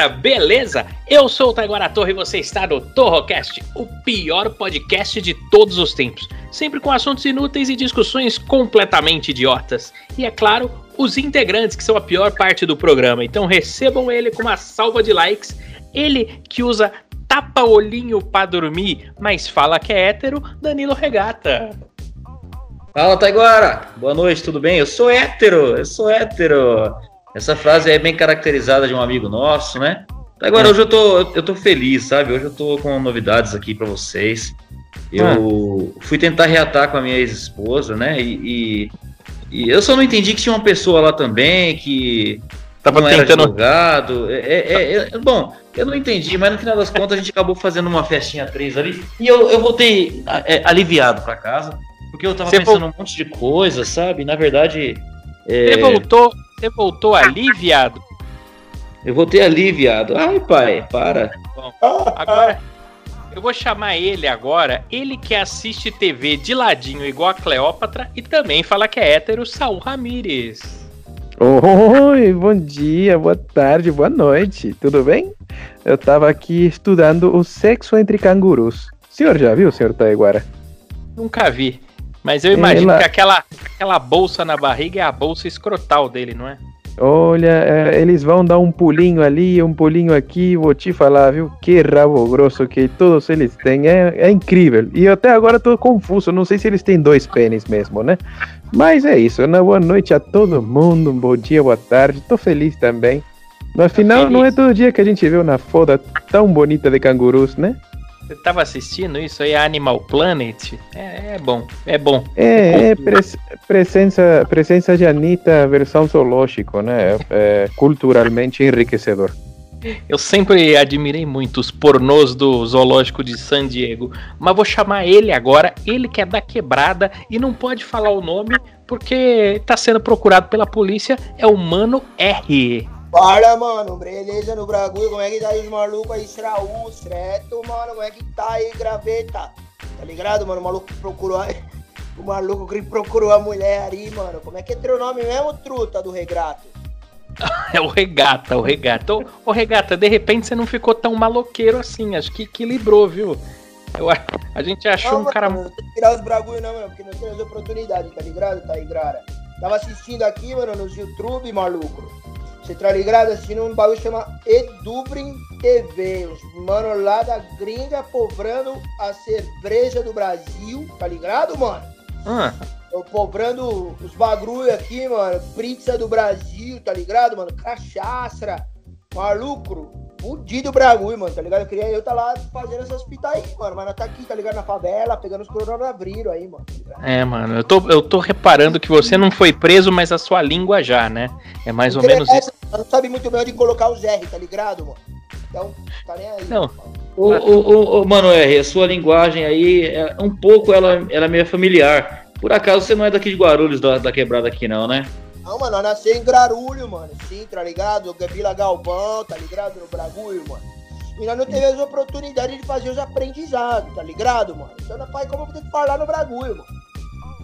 galera, beleza? Eu sou o Taiguara Torre e você está no Torrocast, o pior podcast de todos os tempos. Sempre com assuntos inúteis e discussões completamente idiotas. E é claro, os integrantes que são a pior parte do programa. Então recebam ele com uma salva de likes. Ele que usa tapa-olhinho pra dormir, mas fala que é hétero, Danilo Regata. Fala, Taiguara! Boa noite, tudo bem? Eu sou hétero, eu sou hétero. Essa frase é bem caracterizada de um amigo nosso, né? Taiguara, É. hoje eu tô, eu tô feliz, sabe? Hoje eu tô com novidades aqui pra vocês. Eu fui tentar reatar com a minha ex-esposa, né? E, e- e eu só não entendi que tinha uma pessoa lá também que Tava não era tentando. advogado. É, é- é- é- bom, eu não entendi, mas no final das contas a gente acabou fazendo uma festinha três ali. E eu, eu voltei aliviado pra casa, porque eu tava Você pensando um monte de coisa, sabe? Na verdade, Você voltou, você voltou ali, viado? eu voltei aliviado. Ai, pai, para. Agora, eu vou chamar ele agora, ele que assiste TV de ladinho igual a Cleópatra e também fala que é hétero, Saul Ramírez. Oi, bom dia, boa tarde, boa noite, tudo bem? Eu tava aqui estudando o sexo entre cangurus. O senhor já viu, senhor Taiguara? Nunca vi. Mas eu imagino Ela- que aquela, aquela bolsa na barriga é a bolsa escrotal dele, não é? Olha, é, eles vão dar um pulinho ali, um pulinho aqui, vou te falar, viu? Que rabo grosso que todos eles têm, é, é incrível. E eu até agora tô confuso, não sei se eles têm dois pênis mesmo, né? Mas é isso, uma boa noite a todo mundo, um bom dia, boa tarde, tô feliz também. No final, não é todo dia que a gente vê uma foda tão bonita de cangurus, né? Você tava assistindo isso aí, Animal Planet? É, é bom, é bom. É, é pres- presença, presença de Anitta versão zoológico, né? É culturalmente enriquecedor. Eu sempre admirei muito os pornôs do zoológico de San Diego, mas vou chamar ele agora, ele que é da quebrada e não pode falar o nome porque tá sendo procurado pela polícia, é o Mano R. Fala, mano, beleza no bagulho? Como é que tá aí os malucos aí, Sraú, certo, mano? Como é que tá aí, graveta? Tá ligado, mano? O maluco procurou. O maluco que procurou a mulher ali, mano. Como é que é teu nome mesmo, truta do regrato? É o Regata, o Regata. Ô, ô, Regata, de repente você não ficou tão maloqueiro assim, acho que equilibrou, viu? Eu, a, gente achou um mano, cara. Não que tirar os bagulho, não, mano, porque não tem as oportunidades, tá ligado, tá Grara? Tava assistindo aqui, mano, nos YouTube, maluco. Você tá ligado? Assistindo um bagulho que chama Edubrin TV. Os mano lá da gringa povrando a cerveja do Brasil, tá ligado, mano? Ah, Eu pobrando os bagulho aqui, mano. Pizza do Brasil, tá ligado, mano? Cachaça, maluco. Fudido bagulho, mano, tá ligado? Eu queria eu tá lá fazendo essas fitas aí, mano. Mas nós tá aqui, tá ligado? Na favela, pegando os coronavírus aí, mano. tá é, mano, eu tô, eu tô reparando que você não foi preso, mas a sua língua já, né? É mais ou menos isso. Não sabe muito bem onde colocar os R, tá ligado, mano? Então, tá nem aí. Não. Ô, ô, ô, ô, Mano R, a sua linguagem aí, é, um pouco ela, ela é meio familiar. Por acaso você não é daqui de Guarulhos, da, da quebrada aqui não, né? Não, mano, nós nasceu em Grarulho, mano. Sim, tá ligado? Vila Galvão, tá ligado? No bagulho, mano. E nós não teve as oportunidades de fazer os aprendizados, tá ligado, mano? Então, pai, como tem que falar no bagulho, mano?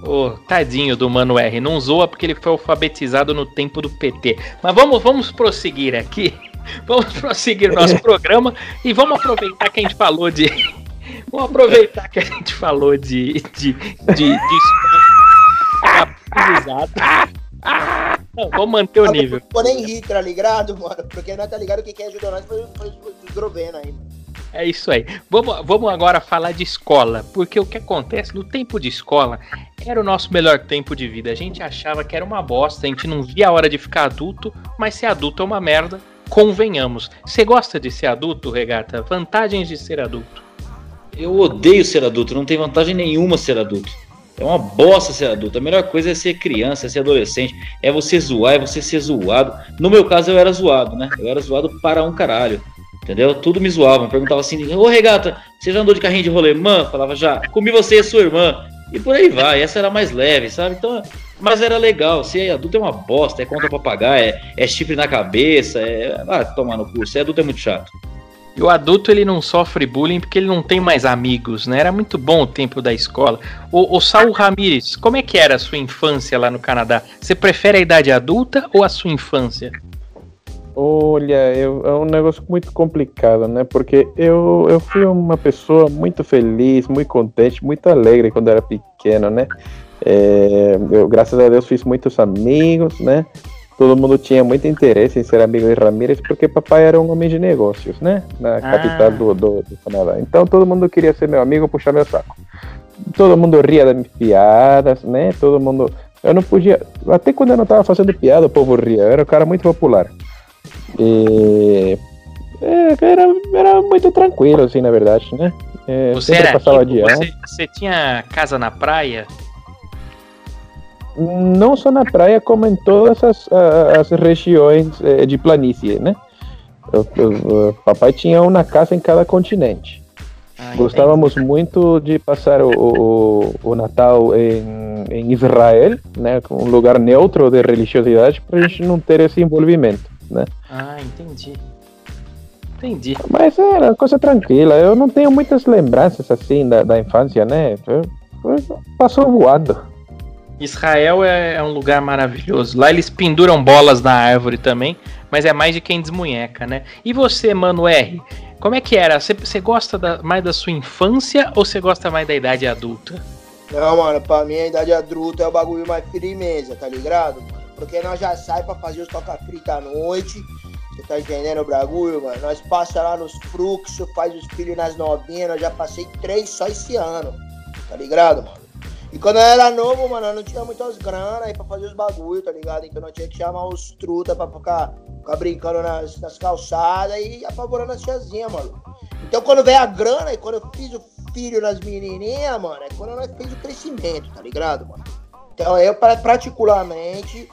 Ô, tadinho do Mano R. Não zoa porque ele foi alfabetizado no tempo do PT. Mas vamos, vamos prosseguir aqui. Vamos prosseguir nosso programa e vamos aproveitar que a gente falou de. Vamos aproveitar que a gente falou de. de. de, de escola Não, vamos manter o nível. Não vou nem rir, tá ligado, mano? Porque nós tá ligado que quem ajudou nós foi, foi, foi os Grovena aí, mano. É isso aí. Vamos, vamos agora falar de escola, porque o que acontece no tempo de escola era o nosso melhor tempo de vida. A gente achava que era uma bosta, a gente não via a hora de ficar adulto, mas ser adulto é uma merda, convenhamos. Você gosta de ser adulto, Regata? Vantagens de ser adulto. Eu odeio ser adulto, não tem vantagem nenhuma ser adulto. É uma bosta ser adulto. A melhor coisa é ser criança, é ser adolescente. É você zoar, é você ser zoado. No meu caso, eu era zoado, né? Eu era zoado para um caralho. Entendeu? Tudo me zoavam. Perguntava assim: Ô regata, você já andou de carrinho de rolemã? Falava já, comi você e sua irmã. E por aí vai. Essa era mais leve, sabe? Então, mas era legal. Ser adulto é uma bosta, é conta pra pagar, é, é chifre na cabeça, é. Ah, tomar no curso. Ser adulto é muito chato. E o adulto ele não sofre bullying porque ele não tem mais amigos, né? Era muito bom o tempo da escola. O, o Saul Ramírez, como é que era a sua infância lá no Canadá? Você prefere a idade adulta ou a sua infância? Olha, eu, é um negócio muito complicado, né? Porque eu, eu fui uma pessoa muito feliz, muito contente, muito alegre quando era pequeno, né? É, eu, graças a Deus, fiz muitos amigos, né? Todo mundo tinha muito interesse em ser amigo de Ramírez, porque papai era um homem de negócios, né? Na Ah. capital do, do, do Canadá. Então todo mundo queria ser meu amigo, puxar meu saco. Todo mundo ria das minhas piadas, né? Todo mundo. Eu não podia. Até quando eu não estava fazendo piada, o povo ria. Eu era um cara muito popular. E. é, era, era muito tranquilo, assim, na verdade, né? É, Você era passava rico? Você, você tinha casa na praia? Não só na praia, como em todas as, as regiões eh, de planície, né? O papai tinha uma casa em cada continente. Ah, Gostávamos muito de passar o, o, o Natal em, em Israel, né? Um lugar neutro de religiosidade, para a gente não ter esse envolvimento, né? Ah, entendi. Entendi. Mas era uma coisa tranquila. Eu não tenho muitas lembranças assim da, da infância, né? Eu- eu- Passou voando. Israel é, é um lugar maravilhoso. Lá eles penduram bolas na árvore também, mas é mais de quem desmunheca, né? E você, Mano R, como é que era? Você, gosta da- mais da sua infância ou você gosta mais da idade adulta? Não, mano, pra mim a idade adulta é o bagulho mais firmeza, tá ligado? Porque nós já sai pra fazer os toca-frita à noite. Você tá entendendo o bagulho, mano? Nós passa lá nos fluxos, faz os filhos nas novinhas. Nós já passei três só esse ano, tá ligado, mano? E quando eu era novo, mano, eu não tinha muitas grana aí pra fazer os bagulho, tá ligado? Então nós tinha que chamar os truta pra ficar, ficar brincando nas, nas calçadas e apavorando as tiazinhas, mano. Então quando veio a grana e quando eu fiz o filho nas menininhas, mano, é quando nós fez o crescimento, tá ligado, mano? Então eu, particularmente,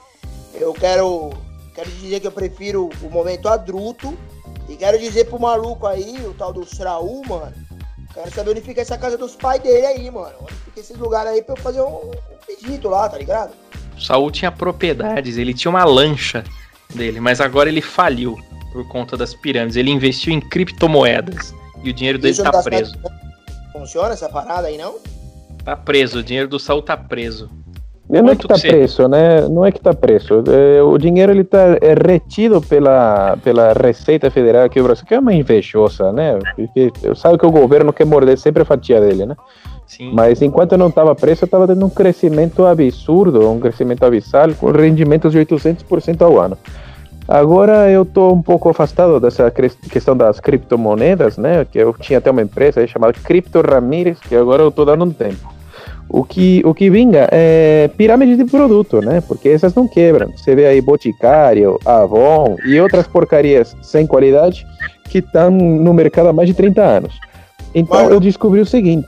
eu quero, quero dizer que eu prefiro o momento adulto e quero dizer pro maluco aí, o tal do Sraú, mano, quero saber onde fica essa casa dos pais dele aí, mano. Onde fica esses lugares aí pra eu fazer um, um pedido lá, tá ligado? O Saul tinha propriedades, ele tinha uma lancha dele, mas agora ele faliu por conta das pirâmides. Ele investiu em criptomoedas e o dinheiro dele Isso tá preso. Funciona essa parada aí, não? Tá preso, o dinheiro do Saul tá preso. Não é que está preso, né? Não é que está preso. É, o dinheiro ele está retido pela pela Receita Federal aqui do Brasil, que é uma invejosa, né? Porque sabe que o governo quer morder sempre a fatia dele, né? Sim. Mas enquanto eu não estava preso, eu estava tendo um crescimento absurdo, um crescimento abissal, com rendimentos de 800% ao ano. Agora eu estou um pouco afastado dessa questão das criptomoedas, né? Que eu tinha até uma empresa chamada Cripto Ramírez, que agora eu estou dando um tempo. O que, o que vinga é pirâmide de produto, né? Porque essas não quebram. Você vê aí Boticário, Avon e outras porcarias sem qualidade que estão no mercado há mais de 30 anos. Então eu descobri o seguinte: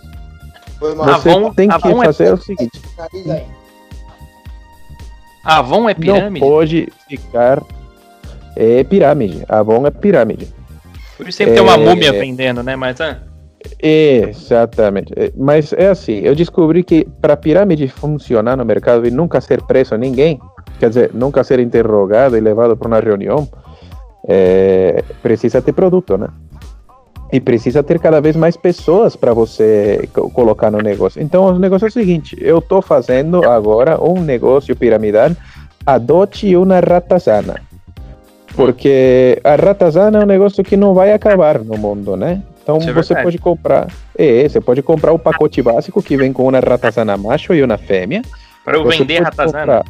você Avon- tem que Avon é fazer o seguinte. Avon é pirâmide? Não pode ficar. É pirâmide. Avon é pirâmide. Por isso sempre tem uma É. múmia vendendo, né? Mas ah, Exatamente. É, Mas é assim, eu descobri que para pirâmide funcionar no mercado e nunca ser preso ninguém, quer dizer, nunca ser interrogado e levado para uma reunião, é, precisa ter produto, né? E precisa ter cada vez mais pessoas para você co- colocar no negócio. Então, o negócio é o seguinte: eu estou fazendo agora um negócio piramidal, adote uma ratazana. Porque a ratazana é um negócio que não vai acabar no mundo, né? Então Isso é você pode comprar. É, você pode comprar o pacote básico que vem com uma ratazana macho e uma fêmea. para eu Você vender ratazana. comprar-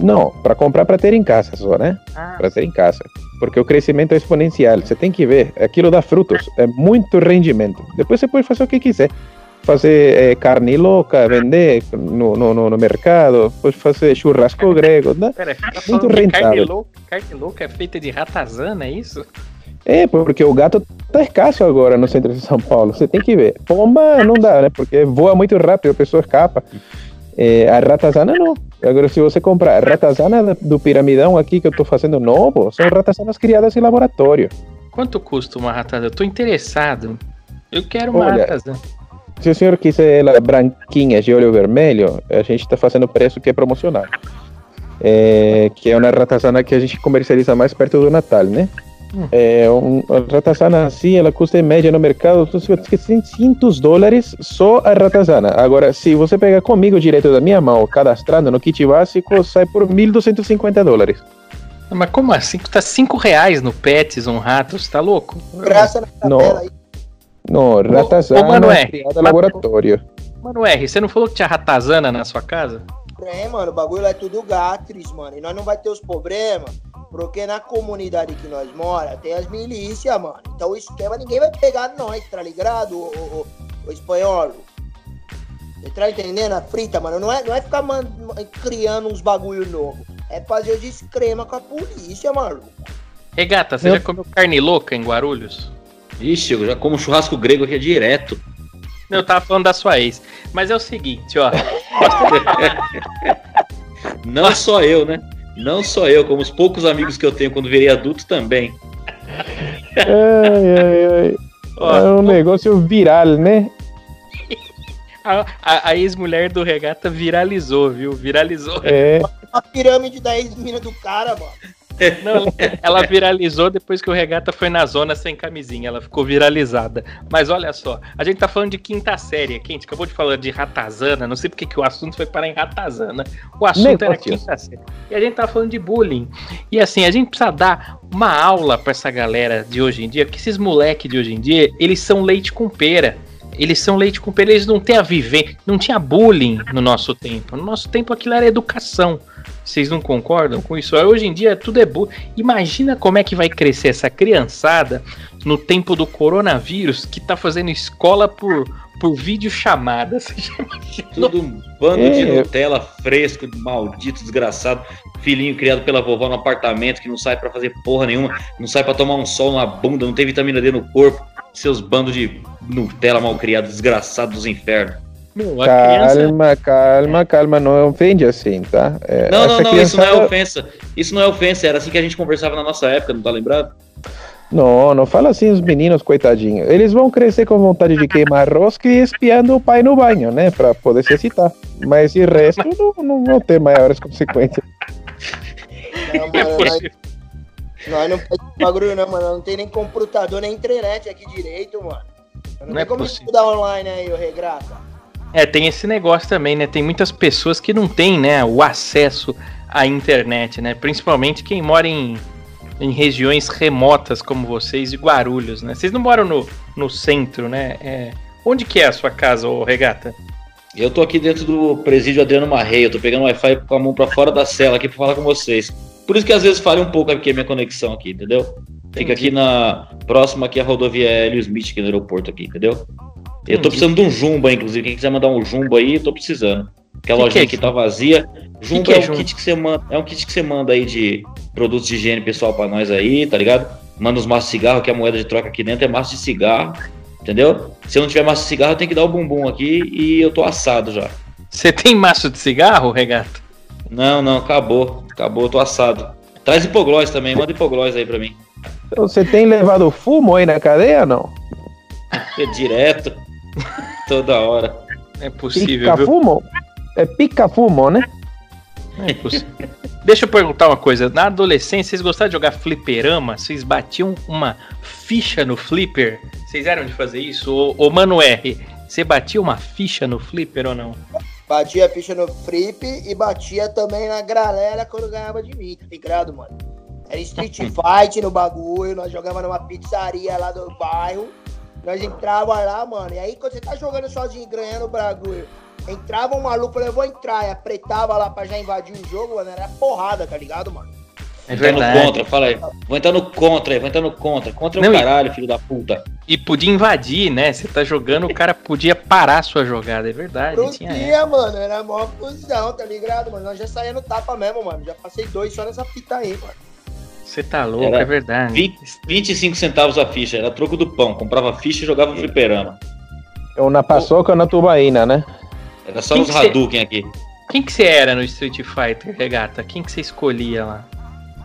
Não, para comprar para ter em casa só, né? Ah, Para ter em casa. Porque o crescimento é exponencial. Você tem que ver, aquilo dá frutos, é muito rendimento. Depois você pode fazer o que quiser. Fazer eh, carne louca, vender no, no, no- mercado, pode fazer churrasco grego. Né? pera, tá muito que carne rentável. louca, carne louca é feita de ratazana, é isso? É, porque o gato tá escasso agora no centro de São Paulo. Você tem que ver. Pomba não dá, né? Porque voa muito rápido, a pessoa escapa. É, a ratazana não. Agora, se você comprar ratazana do piramidão aqui que eu tô fazendo novo, são ratazanas criadas em laboratório. Quanto custa uma ratazana? Eu tô interessado. Eu quero uma Olha, ratazana. Se o senhor quiser ela branquinha de olho vermelho, a gente tá fazendo preço que é promocional. É, que é uma ratazana que a gente comercializa mais perto do Natal, né? É, um, a ratazana assim, ela custa em média no mercado então, 600 dólares só a ratazana. Agora, se você pegar comigo direto da minha mão, cadastrando no kit básico, sai por 1.250 dólares. Mas como assim? Custa 5 reais no Pets um rato, você tá louco? Graça na Não. tabela aí. Não, ratazana ô, Manoel, criada em mas- laboratório. Mano, R, você não falou que tinha ratazana na sua casa? É, mano, o bagulho lá é tudo gatris, mano. E nós não vai ter os problemas, porque na comunidade que nós mora tem as milícias, mano. Então o esquema ninguém vai pegar nós, tá ligado, o, o, o espanhol? Você tá entendendo a frita, mano? Não é, não é ficar man- criando uns bagulho novo. É fazer os esquema com a polícia, maluco. Regata, você Eu- já comeu carne louca em Guarulhos? Ixi, eu já como churrasco grego aqui direto. Eu tava falando da sua ex. Mas é o seguinte, ó. Não só eu, né? Não só eu, como os poucos amigos que eu tenho quando virei adulto também. Ai, ai, ai. ó É um negócio viral, né? a, a- a ex-mulher do Regata viralizou, viu? Viralizou. É. A pirâmide da ex-mina do cara, mano. Não, ela- viralizou depois que o Regata foi na zona sem camisinha. Ela ficou viralizada. Mas olha só, a gente tá falando de quinta série aqui. A gente acabou de falar de ratazana. Não sei porque que o assunto foi parar em ratazana. O assunto era Negócios. quinta série. E a gente tá falando de bullying. E assim, a gente precisa dar uma aula pra essa galera de hoje em dia. Porque esses moleques de hoje em dia, eles são leite com pera. Eles são leite com pera, eles não têm a viver. Não tinha bullying no nosso tempo. No nosso tempo aquilo era educação. Vocês não concordam com isso? Hoje em dia tudo é bullying. Imagina como é que vai crescer essa criançada no tempo do coronavírus que tá fazendo escola por, por videochamada. Tudo um bando de É. Nutella fresco, maldito, desgraçado. Filhinho criado pela vovó no apartamento que não sai pra fazer porra nenhuma, não sai pra tomar um sol na bunda, não tem vitamina D no corpo. Seus bandos de Nutella mal criados, desgraçados dos infernos. Meu, a criança. Calma, calma, calma, não ofende assim, tá? É, Não, não, não, isso não é criançada- ofensa. Isso não é ofensa, era assim que a gente conversava na nossa época, não tá lembrado? Não, não fala assim os meninos, coitadinhos. Eles vão crescer com vontade de queimar rosca e espiando o pai no banho, né? Pra poder se excitar. Mas de resto, não, não vão ter maiores consequências. Não, É mano, nós, não faz bagulho, não, mano. Não tem nem computador, nem internet aqui direito, mano. Não, Não é como possível. estudar online aí, ô regrata. É, tem esse negócio também, né? Tem muitas pessoas que não têm, né, o acesso à internet, né? Principalmente quem mora em, em regiões remotas como vocês e Guarulhos, né? Vocês não moram no, no centro, né? É, onde que é a sua casa, ô Regata? Eu tô aqui dentro do presídio Adriano Marreia, eu tô pegando o Wi-Fi com a mão pra fora da cela aqui pra falar com vocês. Por isso que às vezes falha um pouco aqui a minha conexão aqui, entendeu? Fica Entendi. aqui na próxima aqui a rodovia Hélio Smith, aqui no aeroporto aqui, entendeu? Eu tô precisando de um jumbo aí, inclusive. Quem quiser mandar um jumbo aí, eu tô precisando. Porque a Que lojinha que é aqui tá vazia. Jumbo que é é, um jumbo? kit que você manda, é um kit que você manda aí de produtos de higiene pessoal pra nós aí, tá ligado? Manda os maços de cigarro, que a moeda de troca aqui dentro é maço de cigarro, entendeu? Se eu não tiver maço de cigarro, eu tenho que dar o bumbum aqui e eu tô assado já. Você tem maço de cigarro, Regata? Não, não, acabou. Acabou, eu tô assado. Traz hipoglós também, manda hipoglós aí pra mim. Então, Você tem levado fumo aí na cadeia, não? É direto. Toda hora. É possível, Pica viu? fumo? É pica fumo, né? É possível. Deixa eu perguntar uma coisa. Na adolescência, vocês gostavam de jogar fliperama? Vocês batiam uma ficha no flipper? Vocês eram de fazer isso? Ô, ô Mano R, você batia uma ficha no flipper ou não? Batia a ficha no flip e batia também na galera quando ganhava de mim, tá ligado, mano? Era Street Fight no bagulho, nós jogava numa pizzaria lá do bairro. Nós entrava lá, mano. E aí, quando você tá jogando sozinho e ganhando o bagulho, entrava um maluco, falou, eu vou entrar, e apretava lá pra já invadir o jogo, mano. Era porrada, tá ligado, mano? É Entrar no contra, fala aí. Vou entrar no contra aí, vou entrar no contra. Contra é Não, o e- caralho, filho da puta. E podia invadir, né? Você tá jogando, o cara podia parar a sua jogada. É verdade. Tinha. Podia, mano. Era mó fusão, tá ligado, mano? Nós já saía no tapa mesmo, mano. Já passei dois só nessa fita aí, mano. Você tá louco, Era é verdade. 20, 25 centavos a ficha, era troco do pão. Comprava ficha e jogava fliperama. É uma paçoca na tubaína, né? Era só Quem os que cê- Hadouken aqui. Quem que você era no Street Fighter, Regata? Quem que você escolhia lá?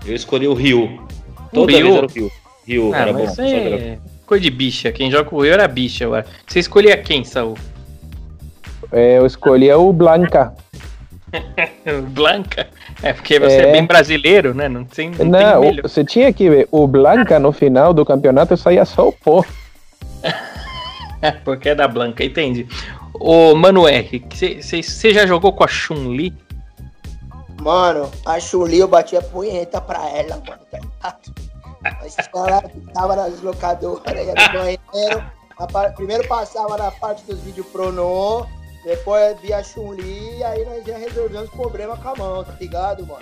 Eu escolhi o Ryu. O Toda Ryu? vez era o Ryu. Ryu Ah, era bom. isso é coisa de bicha. Quem joga com o Rio era bicha agora. Você escolhia quem, Saul? É, eu escolhi o Blanca. Blanca? É porque você é, É. bem brasileiro, né? Não tem, não Não, tem você tinha que ver. O Blanca no final do campeonato saía só o pó. porque é da Blanca, entendi. Ô, Mano R, você já jogou com a Chun-Li? Mano, a Chuli eu bati a punheta pra ela, mano, tá ligado? Mas ela tava nas locadoras, no banheiro. a par- Primeiro passava na parte dos vídeos pronô, depois via a Chun-Li e aí nós já resolvemos os problemas com a mão, tá ligado, mano?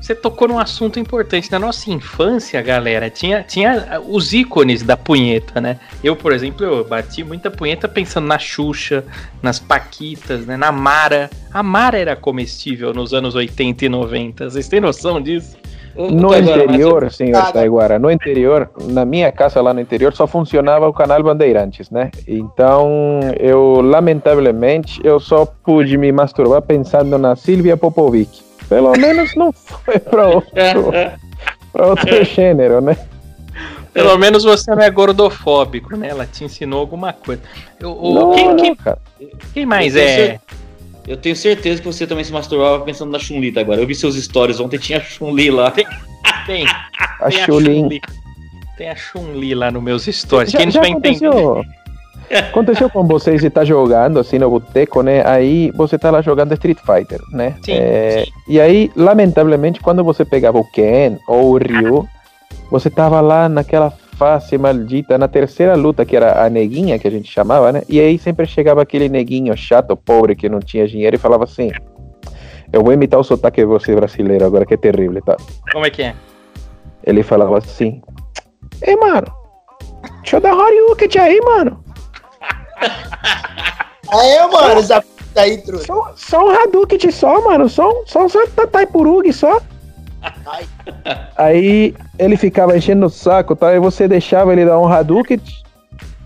Você tocou num assunto importante. Na nossa infância, galera, tinha, tinha os ícones da punheta, né? Eu, por exemplo, eu bati muita punheta pensando na Xuxa, nas Paquitas, né? Na Mara. A Mara era comestível nos anos 80 e 90. Vocês têm noção disso? No Taiguara, interior, senhor Nada. Taiguara, no interior, na minha casa lá no interior, só funcionava o canal Bandeirantes, né? Então, eu, lamentavelmente, eu só pude me masturbar pensando na Silvia Popovic. Pelo menos não foi para outro, pra outro gênero, né? Pelo menos você não é gordofóbico, né? Ela te ensinou alguma coisa. Eu- o- Não, quem, não, quem- quem mais é? Eu tenho certeza que você também se masturbava pensando na Chun-Li tá, agora. Eu vi seus stories ontem, tinha Chun-Li lá. Tem, A tem a. Chun-Li. Tem a Chun-Li lá nos meus stories. Já, Quem já aconteceu, aconteceu com vocês estar jogando assim no boteco, né? Aí você tá lá jogando Street Fighter, né? Sim, É, sim. E aí, lamentavelmente, quando você pegava o Ken ou o Ryu, você tava lá naquela fase maldita, na terceira luta, que era a neguinha, que a gente chamava, né? E aí sempre chegava aquele neguinho chato, pobre, que não tinha dinheiro e falava assim: Eu vou imitar o sotaque de você brasileiro agora, que é terrível, tá? Como é que é? Ele falava assim: Ei, mano, deixa eu dar Horyuken aí, mano. Aí, mano, essa puta aí, truta. Só, só um Hadouken só, mano. Só, um- só, só Tatai Purug só. Aí ele ficava enchendo o saco, tá? E você deixava ele dar um Hadouken.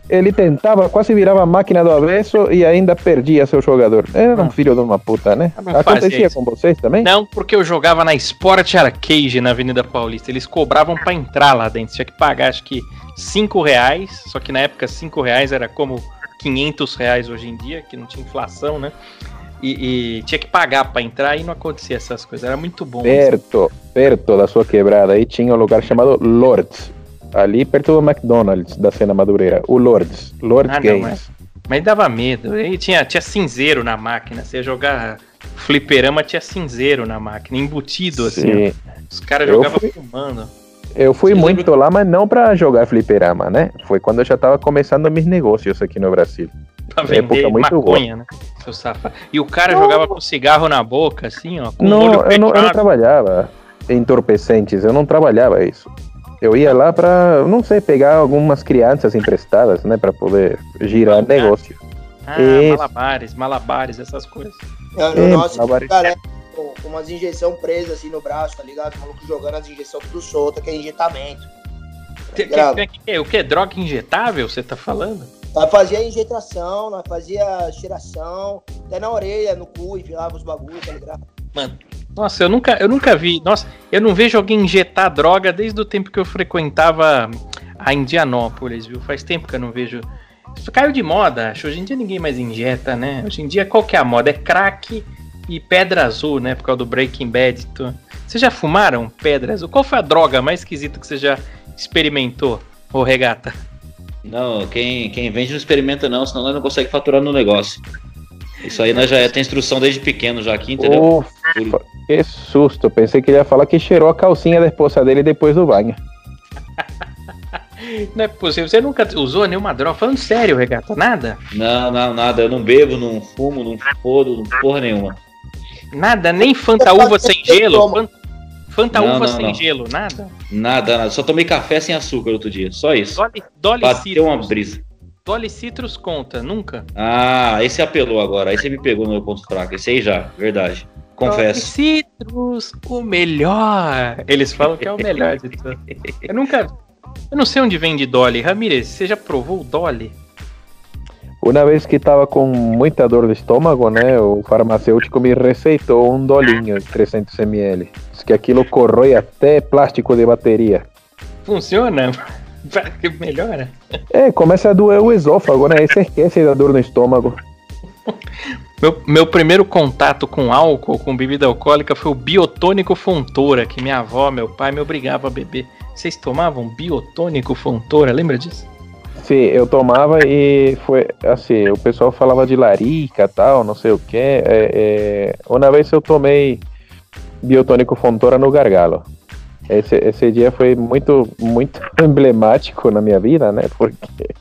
Ele tentava, quase virava a máquina do avesso e ainda perdia seu jogador. Era um Ah. filho de uma puta, né? Fazia Acontecia com vocês também? Não, porque eu jogava na Sport Arcade na Avenida Paulista. Eles cobravam pra entrar lá dentro. Tinha que pagar, acho que 5 reais. Só que na época 5 reais era como 500 reais hoje em dia, que não tinha inflação, né? E, e tinha que pagar pra entrar e não acontecia essas coisas. Era muito bom. Perto, perto da sua quebrada, aí tinha um lugar chamado Lords. Ali perto do McDonald's da cena Madureira. O Lords. Lords Ah, não, Games. Mas dava medo. E tinha, tinha cinzeiro na máquina. Você ia jogar fliperama, tinha cinzeiro na máquina, embutido assim. Sim. Os caras jogavam fui- fumando. Eu fui Você muito lembra- lá, mas não pra jogar fliperama, né? Foi quando eu já tava começando meus negócios aqui no Brasil. Pra Época vender muito maconha, né? Seu safado. E o cara Não. jogava com cigarro na boca, assim, ó. Com não, eu não, eu não trabalhava entorpecentes, eu não trabalhava isso. Eu ia lá pra, não sei, pegar algumas crianças emprestadas, né? Pra poder girar negócio. Ah, malabares, malabares, essas coisas. No É, nosso, malabares. cara, com com umas injeção presas assim no braço, tá ligado? O maluco jogando as injeções tudo solta, que é injetamento. Tá Que- que- que- o que? Droga injetável, você tá falando? Nós fazia injetação, nós fazia cheiração, até na orelha, no cu, enfilava os bagulhos, tá ligado? Nossa, eu nunca, eu nunca vi. Nossa, eu não vejo alguém injetar droga desde o tempo que eu frequentava a Indianópolis, viu? Faz tempo que eu não vejo. Isso caiu de moda, acho. Hoje em dia ninguém mais injeta, né? Hoje em dia qual que é a moda? É crack e pedra azul, né? Por causa do Breaking Bad. Tu- Vocês já fumaram pedra azul? Qual foi a droga mais esquisita que você já experimentou, ô regata? Não, quem, quem vende não experimenta não, senão nós não consegue faturar no negócio. Isso aí nós já é, tem instrução desde pequeno já aqui, entendeu? Ufa, que susto. Pensei que ele ia falar que cheirou a calcinha da esposa dele depois do banho. Não é possível. Você nunca usou nenhuma droga? Falando sério, regata, nada? Não, não, nada. Eu não bebo, não fumo, não fodo, não porra nenhuma. Nada, nem Fanta uva sem gelo? como? Fan- Fanta Não, uva não, sem não. gelo, nada? Nada, nada. Só tomei café sem açúcar outro dia. Só isso. Dolly, Dolly Bateu uma Citrus. brisa. Dolly Citrus conta, nunca? Ah, esse apelou agora. Aí você me pegou no meu ponto fraco. Esse aí já, verdade. confesso. Citrus, o melhor. Eles falam que é o melhor de tudo. Eu nunca. Eu não sei onde vende Dolly. Ramirez, você já provou o Dolly? Uma vez que estava com muita dor de estômago, né, o farmacêutico me receitou um dolinho de 300 ml. Diz que aquilo corrói até plástico de bateria. Funciona? Melhora? É, começa a doer o esôfago, né? Aí você esquece da dor no estômago. Meu, meu primeiro contato com álcool, com bebida alcoólica, foi o biotônico Fontoura, que minha avó, meu pai me obrigava a beber. Vocês tomavam biotônico Fontoura? Lembra disso? Sim, eu tomava e foi assim, o pessoal falava de larica tal, não sei o que. É, é, uma vez eu tomei biotônico Fontoura no gargalo. Esse, esse dia foi muito, muito emblemático na minha vida, né? Porque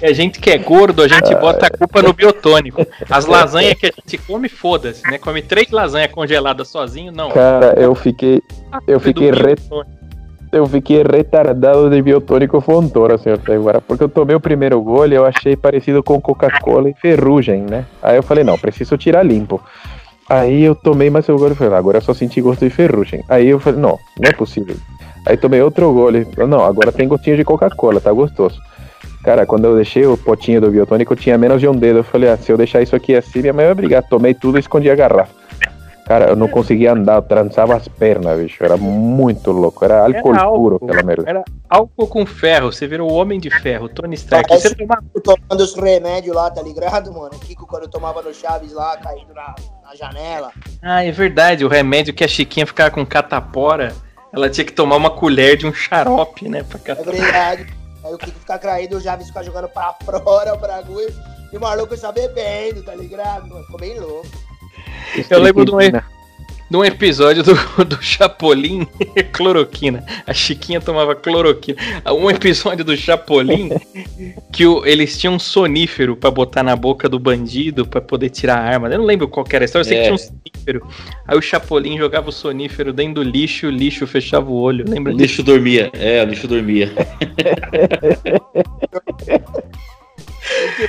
E a gente que é gordo, a gente bota a culpa no biotônico. As lasanhas que a gente come, foda-se, né? Come três lasanhas congeladas sozinho, não. Cara, eu fiquei, eu fiquei, re-. Eu fiquei retardado de biotônico Fontoura, senhor agora, porque eu tomei o primeiro gole e eu achei parecido com Coca-Cola e ferrugem, né? Aí eu falei, não, preciso tirar limpo. Aí eu tomei mais um gole e falei, "Ah, agora eu só senti gosto de ferrugem. Aí eu falei, não, não é possível. Aí tomei outro gole, não, agora tem gostinho de Coca-Cola, tá gostoso. Cara, quando eu deixei o potinho do biotônico, tinha menos de um dedo. Eu falei, ah, se eu deixar isso aqui assim, minha mãe vai brigar. Tomei tudo e escondi a garrafa. Cara, eu não conseguia andar, eu trançava as pernas, bicho. Era muito louco. Era álcool Era puro, aquela merda. Era álcool com ferro, você virou o homem de ferro, Tony Stark. Parece- Você tomava tomando os remédios lá, tá ligado, mano? Kiko, quando eu tomava no Chaves lá, caindo na, na janela. Ah, é verdade, o remédio que a Chiquinha ficava com catapora, ela tinha que tomar uma colher de um xarope, né? Pra É verdade. Aí o Kiko fica caído, o Chaves fica jogando pra fora o bagulho. E o maluco só bebendo, tá ligado? Mano, ficou bem louco. Eu lembro de um, de um episódio do, do Chapolin, cloroquina. A Chiquinha tomava cloroquina. Um episódio do Chapolin que o- eles tinham um sonífero pra botar na boca do bandido pra poder tirar a arma. Eu não lembro qual que era a história, eu sei que É. tinha um sonífero. Aí o Chapolin jogava o sonífero dentro do lixo, o lixo fechava o olho. O Lembra disso? lixo dormia. É, o lixo dormia.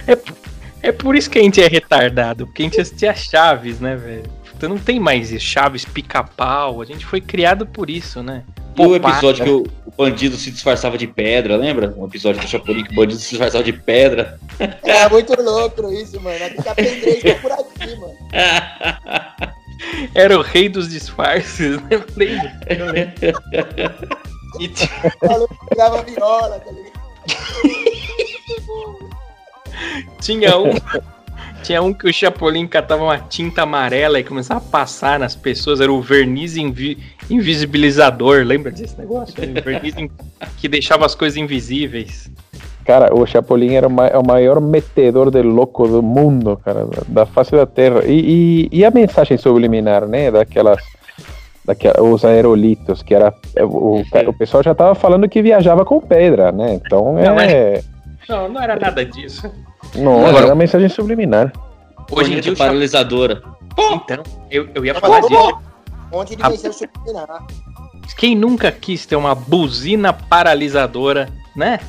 É por isso que a gente é retardado, porque a gente assistia Chaves, né, velho? Então não tem mais isso, Chaves pica-pau. A gente foi criado por isso, né? E o episódio que o, o bandido se disfarçava de pedra, lembra? Um episódio do Chapolin que o bandido se disfarçava de pedra. É muito louco isso, mano. Tem que aprender isso por aqui, mano. Era o rei dos disfarces, né? Eu lembro, eu lembro. E ti- O maluco pegava viola, tá ligado? Tinha um. Tinha um que o Chapolin catava uma tinta amarela e começava a passar nas pessoas. Era o verniz invi- invisibilizador. Lembra desse negócio? O verniz que deixava as coisas invisíveis. Cara, o Chapolin era o é maior metedor de louco do mundo, cara, da- face da Terra. E, e, e a mensagem subliminar, né, daquelas, daquela, os aerolitos, que era, o, o pessoal já tava falando que viajava com pedra, né, então Não, é, Não, não era nada disso. não, Agora- era uma mensagem subliminar. Hoje em dia paralisadora. Então, eu, eu ia falar disso. Um monte de A- vencer subliminar. Quem nunca quis ter uma buzina paralisadora, né?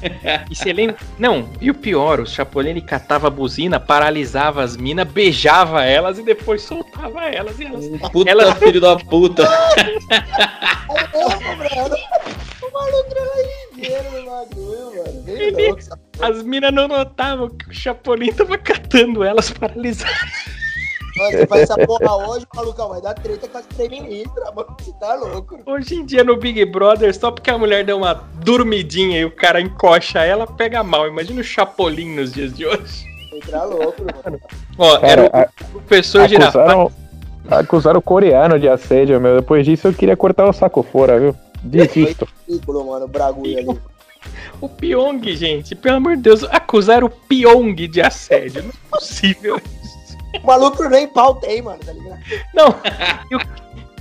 E você lembra? Não, e o pior, o Chapolin ele catava a buzina, paralisava as minas, beijava elas e depois soltava elas. E elas... Puta Ela- filho da puta. O maluco era ligeiro no bagulho, mano. Bem Ele- louco. As minas não notavam que o Chapolin tava catando elas paralisadas. Mano, você faz essa porra hoje, malucão, vai dar treta com as feministas, mano. Você tá louco. Hoje em dia no Big Brother, só porque a mulher deu uma dormidinha e o cara encoxa ela, pega mal. Imagina o Chapolin nos dias de hoje. Você tá louco, mano. Ó, Cara, era a- o professor Girafales. acusaram, acusaram o coreano de assédio, meu, depois disso eu queria cortar o saco fora, viu, desisto. Ridículo, mano, o bagulho ali. O Pyong, gente, pelo amor de Deus, acusaram o Pyong de assédio. Não é possível. O maluco nem pau tem, mano, tá ligado? Não. E o,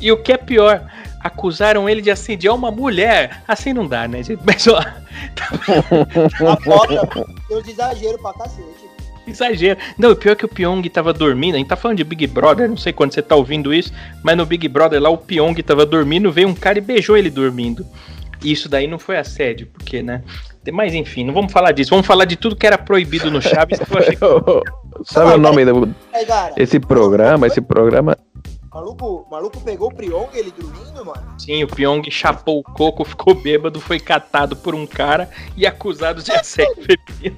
e o que é pior, acusaram ele de assediar uma mulher. Assim não dá, né, gente? Mas ó, A foto tem uns exageros pra cacete. exagero. Não, o pior é que o Pyong tava dormindo. A gente tá falando de Big Brother, não sei quando você tá ouvindo isso, mas no Big Brother lá o Pyong tava dormindo, veio um cara e beijou ele dormindo. Isso daí não foi assédio, porque, né? Mas enfim, não vamos falar disso. Vamos falar de tudo que era proibido no Chaves. que eu achei que Sabe o nome do, esse programa? Esse programa Maluco, maluco pegou o Priong ele dormindo, mano. Sim, o Pyong chapou o coco, ficou bêbado, foi catado por um cara e acusado de assédio feminino.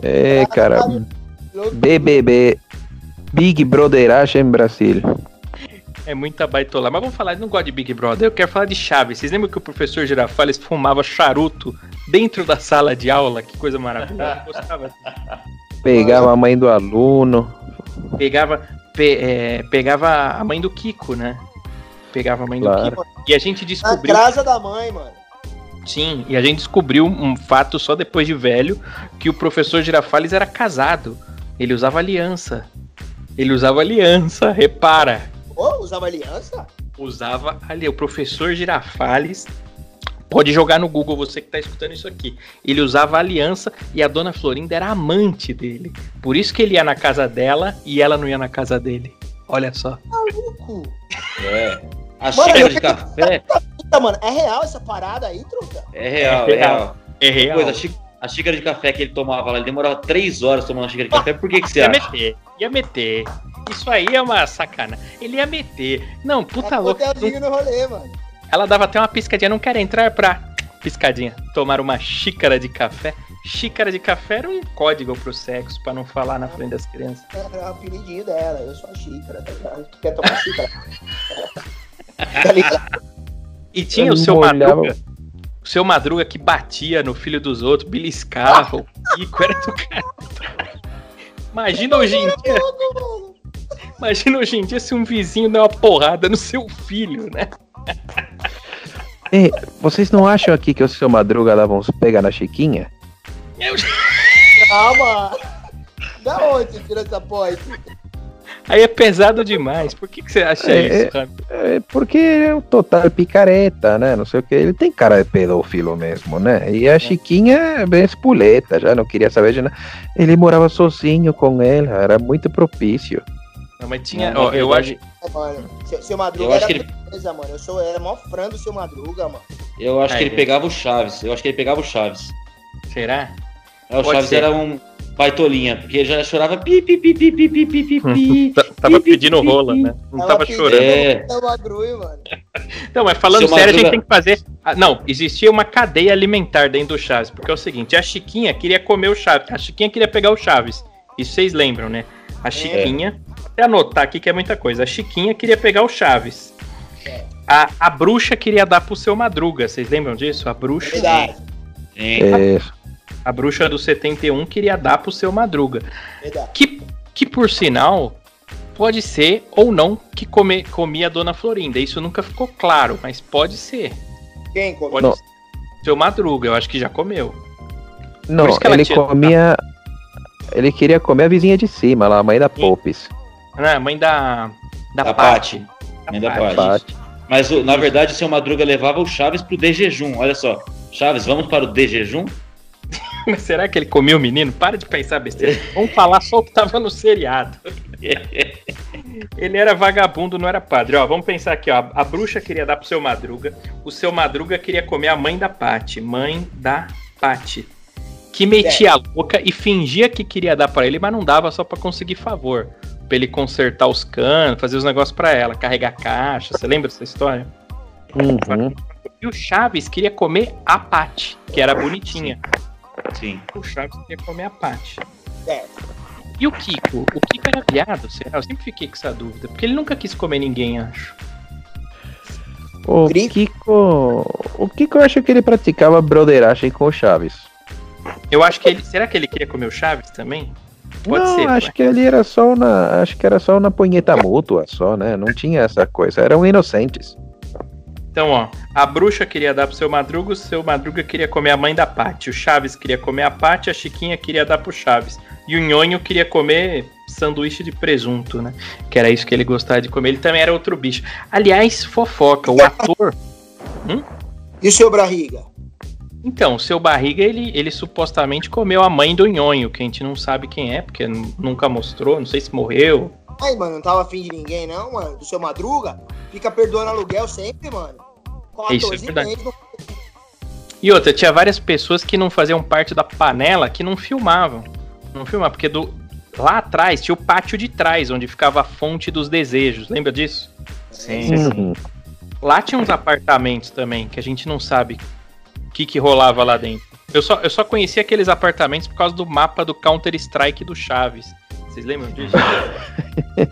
É, cara. BBB. Big Brotheragem em Brasil. É muita baitola. Mas vamos falar, eu não gosto de Big Brother, eu quero falar de Chaves. Vocês lembram que o professor Girafales fumava charuto dentro da sala de aula? Que coisa maravilhosa. Eu gostava. Pegava a mãe do aluno. Pegava, pe- é, pegava a mãe do Kiko, né? Pegava a mãe do Claro. Kiko. E a gente Na descobriu. casa da mãe, mano. Sim, e a gente descobriu um fato só depois de velho que o professor Girafales era casado. Ele usava aliança. Ele usava aliança, repara. Ô, usava aliança? Usava ali. O professor Girafales. Pode jogar no Google, você que tá escutando isso aqui. Ele usava aliança e a dona Florinda era amante dele. Por isso que ele ia na casa dela e ela não ia na casa dele. Olha só. Maluco. É. A Mano, xícara de café Puta, mano, é real essa parada aí, truta? é real, É é real. real. É real. Coisa, a, xí- a xícara de café que ele tomava lá, ele demorava três horas tomando a xícara de café. Por que, que você Ia acha? meter, ia meter. Isso aí é uma sacana. Ele ia meter. Não, puta é louco. hotelzinho no rolê, mano. Ela dava até uma piscadinha, não quero entrar pra. Piscadinha. Tomar uma xícara de café. Xícara de café era um código pro sexo, pra não falar na frente das crianças. Era o apelidinho dela. Eu sou a xícara, tá ligado? Tu quer tomar xícara? tá ligado? E tinha Eu o seu molhava- Madruga. O seu Madruga que batia no filho dos outros, beliscava, o Kiko era do cara. Imagina hoje em dia. Imagina hoje em dia se um vizinho der uma porrada no seu filho, né? Ei, vocês não acham aqui que o seu Madruga dava uns pega na Chiquinha? Calma. Da onde você tirou essa porra? aí? É pesado demais. Por que, que você acha É, isso, Rami? É porque é um total picareta, né? Não sei o que. Ele tem cara de pedófilo mesmo, né? E a Chiquinha é bem espuleta, já não queria saber de nada. Ele morava sozinho com ela, era muito propício. Não, mas tinha. Não, ó, eu acho. É, mano. Seu, seu Madruga Eu acho era que ele- beleza, mano. Eu sou, era mó fã do seu Madruga, mano. Eu acho É, que ele ele- pegava o Chaves. Eu acho que ele pegava o Chaves. Será? É, o Pode Chaves ser. era um baitolinha, porque ele já chorava pi, pi, pi, pi, pi, pi, pi, pi, pi. T- Tava pedindo rola, né? Não Tava tava chorando. É. É o Madruga, mano. Não, mas falando Seu sério, a gente tem que fazer. Ah, não, existia uma cadeia alimentar dentro do Chaves, porque é o seguinte: a Chiquinha queria comer o Chaves, a Chiquinha queria pegar o Chaves. Isso vocês lembram, né? A Chiquinha, até anotar aqui que é muita coisa. A Chiquinha queria pegar o Chaves. A, a bruxa queria dar pro seu Madruga, vocês lembram disso? A bruxa, Verdade. Sim. É, a bruxa do 71 queria dar pro seu Madruga. Verdade. Que, que por sinal, pode ser ou não que come, comia a dona Florinda. Isso nunca ficou claro, mas pode ser. Quem comeu? Pode ser. Seu Madruga, eu acho que já comeu. não, isso que ela ele comia. Ele queria comer a vizinha de cima, lá, a mãe da Popes. Né, a mãe da. Da, Da. Paty. Mãe da. Paty. Mas na verdade o seu Madruga levava o Chaves pro de jejum. Olha só. Chaves, vamos para o de jejum? Mas será que ele comia o menino? Para de pensar besteira. Vamos falar só o que tava no seriado. Ele era vagabundo, não era padre. Ó, vamos pensar aqui, ó. A bruxa queria dar pro seu Madruga. O seu Madruga queria comer a mãe da Paty. Mãe da Paty. Que metia a louca e fingia que queria dar pra ele, mas não dava só pra conseguir favor. Pra ele consertar os canos, fazer os negócios pra ela, carregar caixa. Você lembra dessa história? Uhum. E o Chaves queria comer a Paty, que era bonitinha. Sim. O Chaves queria comer a Paty. É. E o Kiko? O Kiko era viado, será? Eu sempre fiquei com essa dúvida. Porque ele nunca quis comer ninguém, acho. O Kiko. O Kiko eu acho que ele praticava broderagem com o Chaves. Eu acho que ele. Será que ele queria comer o Chaves também? Pode não, ser. acho ué. que ele era só na. Acho que era só na punheta mútua, só, né? Não tinha essa coisa. Eram inocentes. Então, ó. A bruxa queria dar pro seu Madruga, o seu Madruga queria comer a mãe da Paty. O Chaves queria comer a Paty, a Chiquinha queria dar pro Chaves. E o Nhonho queria comer sanduíche de presunto, né? Que era isso que ele gostava de comer. Ele também era outro bicho. Aliás, fofoca, o ator. E o seu Barriga? Então, o seu barriga, ele, ele supostamente comeu a mãe do Nhonho, que a gente não sabe quem é, porque nu- nunca mostrou, não sei se morreu. Ai, mano, não tava afim de ninguém, não, mano. Do seu Madruga? Fica perdoando aluguel sempre, mano. Com Isso é 14 verdade. não- E outra, tinha várias pessoas que não faziam parte da panela que não filmavam. Não filmavam, porque do. lá atrás tinha o pátio de trás, onde ficava a fonte dos desejos. Lembra disso? Sim. Uhum. Lá tinha uns apartamentos também, que a gente não sabe o que, que rolava lá dentro. Eu só, eu só conheci aqueles apartamentos por causa do mapa do Counter-Strike do Chaves. Vocês lembram disso?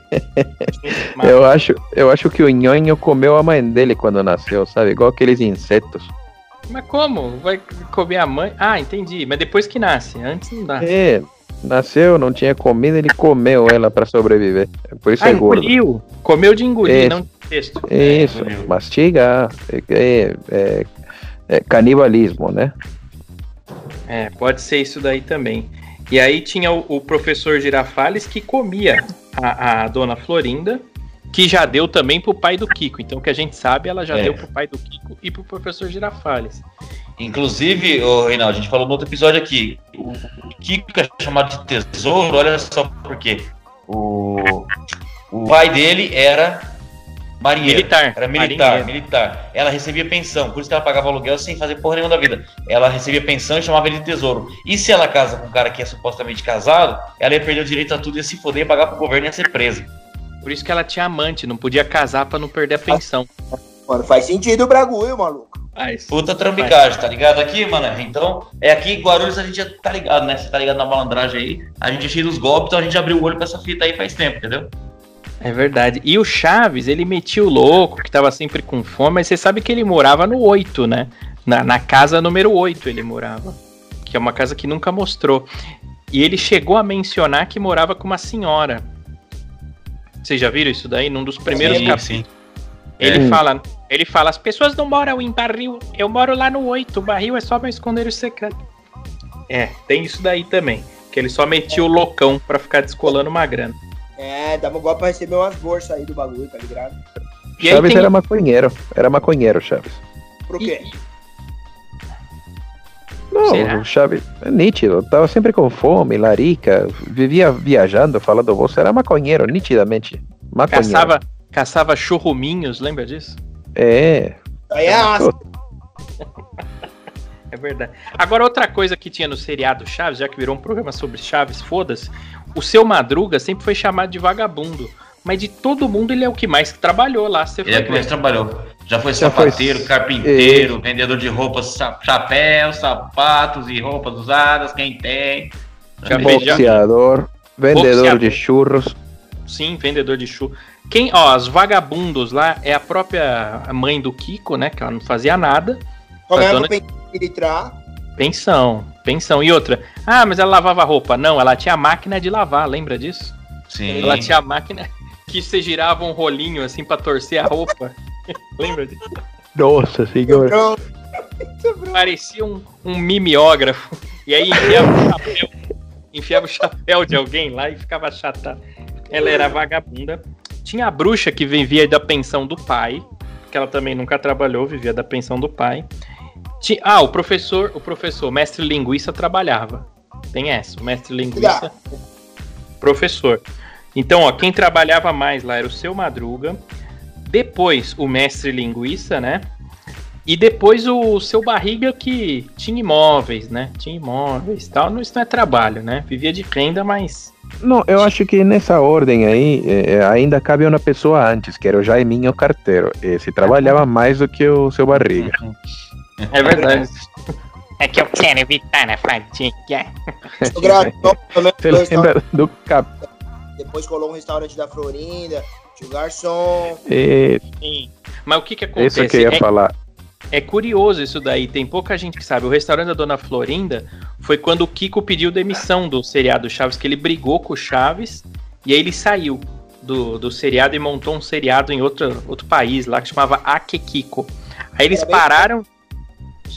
Eu acho, eu acho que o Nhonho comeu a mãe dele quando nasceu, sabe? Igual aqueles insetos. Mas como? Vai comer a mãe? Ah, entendi. Mas depois que nasce. Antes não dá. É, nasceu, não tinha comida, ele comeu ela pra sobreviver. Por isso Ah, é gordo. engoliu. Comeu de engolir, É. não de texto. Isso, engoliu. mastiga. É, é- é- canibalismo, né? É, pode ser isso daí também. E aí tinha o, o professor Girafales que comia a, a dona Florinda, que já deu também pro pai do Kiko. Então, o que a gente sabe, ela já É. deu pro pai do Kiko e pro professor Girafales. Inclusive, ô Reinaldo, a gente falou no outro episódio aqui, o Kiko é chamado de tesouro, olha só por quê. O, o pai dele era marinheiro. Militar. Era militar, marinheiro. militar. Ela recebia pensão, por isso que ela pagava aluguel sem fazer porra nenhuma da vida. Ela recebia pensão e chamava ele de tesouro. E se ela casa com um cara que é supostamente casado, ela ia perder o direito a tudo, ia se foder, ia pagar pro governo e ia ser presa. Por isso que ela tinha amante, não podia casar pra não perder a pensão. Mano, faz sentido o Bragulho, maluco. Mas, Puta trambicagem, tá ligado aqui, mano? Então, é aqui em Guarulhos a gente já tá ligado, né? Você tá ligado na malandragem aí. A gente é cheio dos golpes, então a gente abriu o olho pra essa fita aí faz tempo, entendeu? É verdade. E o Chaves, ele metia o louco, que tava sempre com fome, mas você sabe que ele morava no 8, né? Na, na casa número 8 ele morava. Que é uma casa que nunca mostrou. E ele chegou a mencionar que morava com uma senhora. Vocês já viram isso daí? Num dos primeiros Sim, capítulos. sim. Ele É. fala, ele fala, as pessoas não moram em barril, eu moro lá no 8, o barril é só pra esconder o secreto. É, tem isso daí também. Que ele só metia o loucão pra ficar descolando uma grana. É, dava igual pra receber umas bolsas aí do bagulho, tá ligado? E Chaves tem- era maconheiro. Era maconheiro, Chaves. Por quê? Não, Será? o Chaves é nítido. Tava sempre com fome, larica. Vivia viajando, falando, você era maconheiro, nitidamente. Maconheiro. caçava, caçava churruminhos, lembra disso? É. Aí é ácido. É verdade. Agora, outra coisa que tinha no seriado Chaves, já que virou um programa sobre Chaves, foda-se, o seu Madruga sempre foi chamado de vagabundo. Mas de todo mundo, ele é o que mais trabalhou lá. Você Ele é o que mais trabalhou. Já foi Já foi- sapateiro, carpinteiro, vendedor de roupas, cha- chapéu, sapatos e roupas usadas, quem tem. Já Também. fez- Boxeador, vendedor Boxeador. de churros. Sim, vendedor de chu. Quem, ó, os vagabundos lá é a própria mãe do Kiko, né? Que ela não fazia nada. Só ganhava dona- pra filtrar. Pensão, pensão. E outra, ah, mas ela lavava roupa. Não, ela tinha máquina de lavar, lembra disso? Sim. Ela tinha a máquina que você girava um rolinho assim pra torcer a roupa. lembra disso? Nossa senhora. Então, Parecia um, um mimeógrafo. E aí enfiava o chapéu, enfiava o chapéu de alguém lá e ficava chata. Ela era vagabunda. Tinha a bruxa que vivia da pensão do pai, que ela também nunca trabalhou, vivia da pensão do pai. Ah, o professor, o professor, mestre linguiça trabalhava. Tem essa, o mestre linguiça, professor. Então, ó, quem trabalhava mais lá era o seu Madruga, depois o mestre linguiça, né? E depois o seu barriga que tinha imóveis, né? Tinha imóveis e tal. Não, Isso não é trabalho, né? Vivia de renda, mas. Não, eu acho que nessa ordem aí eh, ainda cabe uma pessoa antes, que era o Jaiminho Carteiro. Esse trabalhava mais do que o seu barriga. É verdade. É que eu quero evitar a fadiga. o Gratão do cap... Depois colou um restaurante da Florinda, o garçom. É, Sim. Mas o que que acontece? isso que eu ia É- falar. É curioso isso daí, tem pouca gente que sabe. O restaurante da Dona Florinda foi quando o Kiko pediu demissão do seriado Chaves, que ele brigou com o Chaves e aí ele saiu do, do seriado e montou um seriado em outro, outro país lá que chamava Akekiko. Aí eles bem- pararam.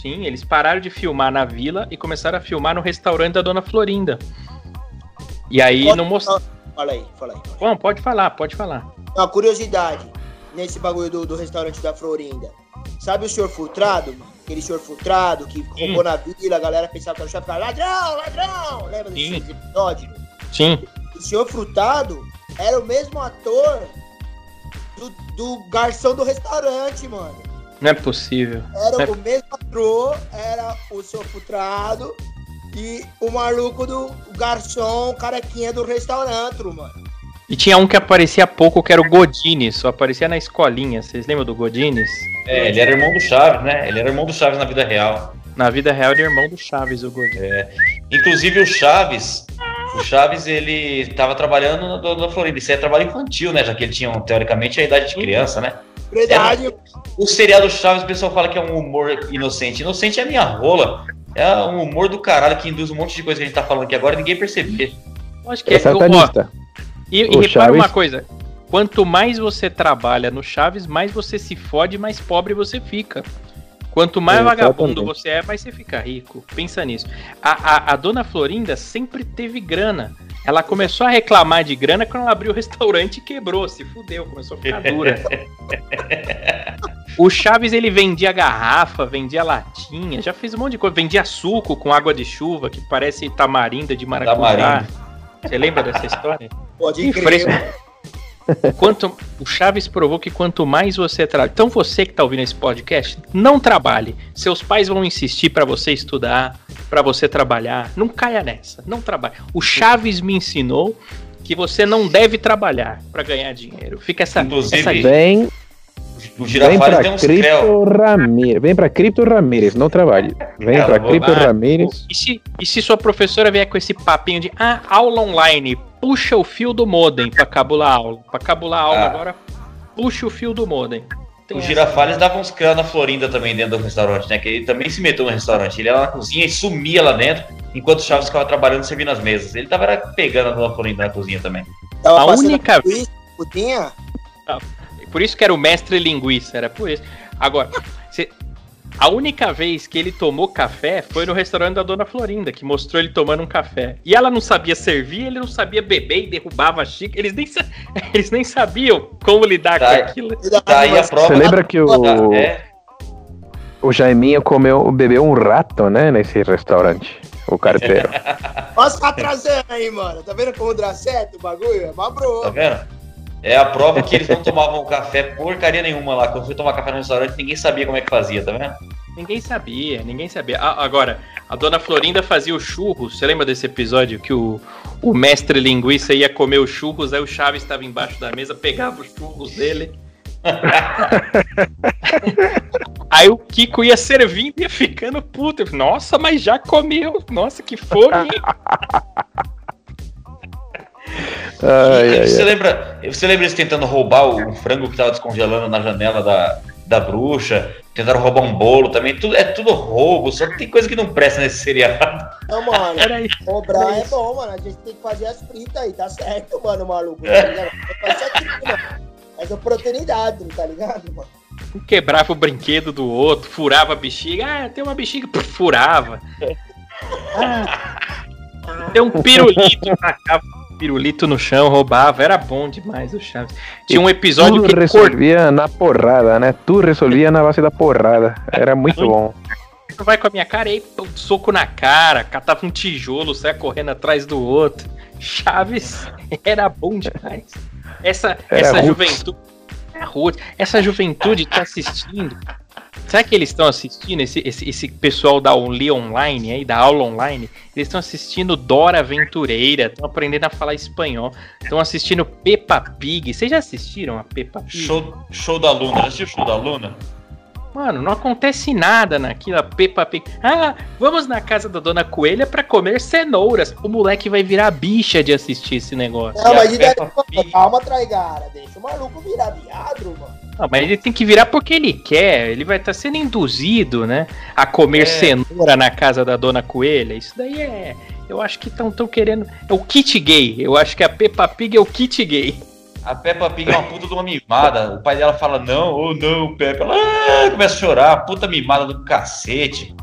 Sim, eles pararam de filmar na vila e começaram a filmar no restaurante da Dona Florinda. E aí Pode- não mostrou. Fala aí, fala aí. Bom, pode falar, pode falar. Uma curiosidade nesse bagulho do, do restaurante da Florinda. Sabe o senhor Fultrado, mano? Aquele senhor Fultrado que roubou na vila, a galera pensava que era o chefe, ladrão, ladrão! Lembra desse episódio? Sim. O senhor Frutado era o mesmo ator do, do garçom do restaurante, mano. Não é possível. Era É. o mesmo ator, era o senhor Futrado E o maluco do garçom, carequinha do restaurante, mano. E tinha um que aparecia pouco, que era o Godines, só aparecia na escolinha. Vocês lembram do Godines? É, ele era irmão do Chaves, né? Ele era irmão do Chaves na vida real. Na vida real, ele é irmão do Chaves, o Godines. Inclusive o Chaves, o Chaves ele estava trabalhando na Dona Florinda. Isso é trabalho infantil, né? Já que ele tinha teoricamente a idade de criança, né? Verdade. O seriado Chaves, o pessoal fala que é um humor inocente. Inocente é a minha rola. É um humor do caralho que induz um monte de coisa que a gente tá falando aqui agora e ninguém perceber. Acho que É é, satanista. E, e repara Chaves- uma coisa: quanto mais você trabalha no Chaves, mais você se fode, mais pobre você fica. Quanto mais Exatamente. vagabundo você é, mais você fica rico. Pensa nisso. A, a, a dona Florinda sempre teve grana. Ela começou a reclamar de grana quando ela abriu o restaurante e quebrou, se fudeu, começou a ficar dura. O Chaves ele vendia garrafa, vendia latinha, já fez um monte de coisa, vendia suco com água de chuva que parece tamarinda de maracujá. Tamarindo. Você lembra dessa história? Pode crer. Quanto, o Chaves provou que quanto mais você trabalha. Então você que tá ouvindo esse podcast, não trabalhe. Seus pais vão insistir pra você estudar, pra você trabalhar. Não caia nessa. Não trabalhe. O Chaves me ensinou que você não deve trabalhar pra ganhar dinheiro. Fica essa, Inclusive, essa Vem, O vem Girafales tem uns creu. Cripto Ramírez. Vem pra Cripto Ramírez, não trabalhe. Vem Cara, pra vou- Cripto Ramírez. E se, e se sua professora vier com esse papinho de ah, aula online, puxa o fio do modem pra cabular a aula. Pra cabular a aula Ah. agora, puxa o fio do modem. Tem O essa. Girafales dava uns creu na Florinda também dentro do restaurante, né? Que ele também se meteu no restaurante. Ele ia lá na cozinha e sumia lá dentro, enquanto o Chaves ficava trabalhando servindo as mesas. Ele tava era, pegando a Florinda na cozinha também. Tava A única- linguiça, putinha. Por isso que era o mestre linguiça, era por isso. Agora, cê- a única vez que ele tomou café foi no restaurante da Dona Florinda, que mostrou ele tomando um café. E ela não sabia servir, ele não sabia beber e derrubava a xícara. Eles nem, eles nem sabiam como lidar Tá. com aquilo. Tá aí a prova. Você lembra que o, É, o Jaiminho comeu, bebeu um rato, né, nesse restaurante? O carteiro. Olha os atrasando aí, mano. Tá vendo como dá certo o bagulho? É uma tá vendo? É a prova que eles não tomavam café porcaria nenhuma lá. Quando fui tomar café no restaurante, ninguém sabia como é que fazia, tá vendo? Ninguém sabia, ninguém sabia. Ah, agora, a Dona Florinda fazia o churros. Você lembra desse episódio que o, o mestre linguiça ia comer os churros, aí o Chaves estava embaixo da mesa, pegava os churros dele. aí o Kiko ia servindo e ia ficando puto. Eu Nossa, mas já comeu. Nossa, que fome. Ai, ai, você, ai. lembra, você lembra eles tentando roubar o frango que tava descongelando na janela da, da bruxa? Tentaram roubar um bolo também. Tudo, é tudo roubo, só que tem coisa que não presta nesse seriado. Não, mano. Era isso. Cobrar é bom, mano. A gente tem que fazer as fritas aí, tá certo, mano, maluco. Tá certinho, mano. Faz oportunidade, tá ligado, mano? Um quebrava o brinquedo do outro, furava a bexiga. Ah, tem uma bexiga, furava. Ah, tem um pirulito, tacava um pirulito no chão, roubava. Era bom demais o Chaves. Tinha um episódio Tudo que resolvia na porrada, né? Tudo resolvia na base da porrada. Era muito bom. vai com a minha cara e aí, pô, soco na cara, catava um tijolo, saia correndo atrás do outro. Chaves era bom demais. Essa, Era essa roots. juventude. É roots. Essa juventude tá assistindo. Será que eles estão assistindo? Esse, esse, esse pessoal da Only Online aí, da aula online, eles estão assistindo Dora Aventureira, estão aprendendo a falar espanhol, estão assistindo Peppa Pig. Vocês já assistiram a Peppa Pig? Show, show da Luna. Já assistiu o show da Luna? Mano, não acontece nada naquilo. A Peppa Pig. Ah, vamos na casa da Dona Coelha pra comer cenouras. O moleque vai virar bicha de assistir esse negócio. Não, mas a daí, Peppa Pig? calma, Traigara. Deixa o maluco virar viado, mano. Não, mas ele tem que virar porque ele quer. Ele vai estar sendo induzido, né? A comer É. cenoura na casa da Dona Coelha. Isso daí é. Eu acho que estão tão querendo. É o kit gay. Eu acho que a Peppa Pig é o kit gay. A Peppa Pig é uma puta de uma mimada. O pai dela fala, não, ou não, Peppa. Ela ah, começa a chorar, puta mimada do cacete.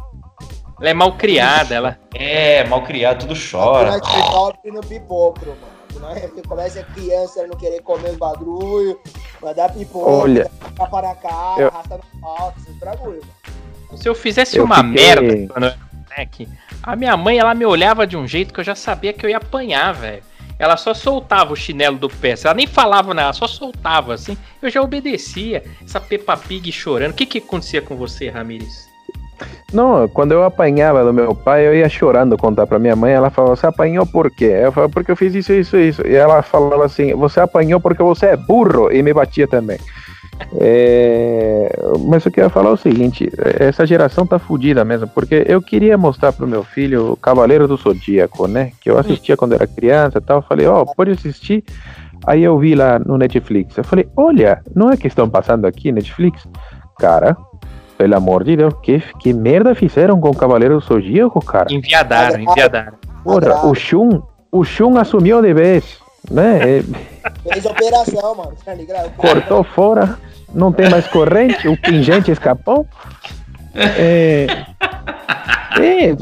Ela é mal criada. Ela. É, mal criado, tudo chora. Nós pobre no pipoco, mano. Nós começa a criança não querer comer os bagulho, mandar pipoca, Olha. tapa na cara, Eu- arrasta no palco, esses bagulho. Se eu fizesse Eu uma fiquei- merda quando eu era moleque, a minha mãe ela me olhava de um jeito que eu já sabia que eu ia apanhar, velho. Ela só soltava o chinelo do pé. Ela nem falava nada, ela só soltava assim. Eu já obedecia. Essa Peppa Pig chorando. O que que acontecia com você, Ramires? Não, quando eu apanhava do meu pai, eu ia chorando contar pra minha mãe. Ela falava, você apanhou por quê? Eu falava, porque eu fiz isso, isso, isso. E ela falava assim, você apanhou porque você é burro. E me batia também. É, Mas eu queria falar o seguinte: essa geração tá fodida mesmo, porque eu queria mostrar pro meu filho Cavaleiro do Zodíaco, né? Que eu assistia quando era criança e tal. Falei, ó, pode assistir. Aí eu vi lá no Netflix. Eu falei, olha, não é que estão passando aqui Netflix? Cara, pelo amor de Deus, que, que merda fizeram com o Cavaleiro do Zodíaco, cara? Enviadaram, enviadaram. Porra, o Shun, o Shun assumiu de vez, né? É, Fez operação, mano. Tá ligado? cortou fora, não tem mais corrente, o pingente escapou. É, é,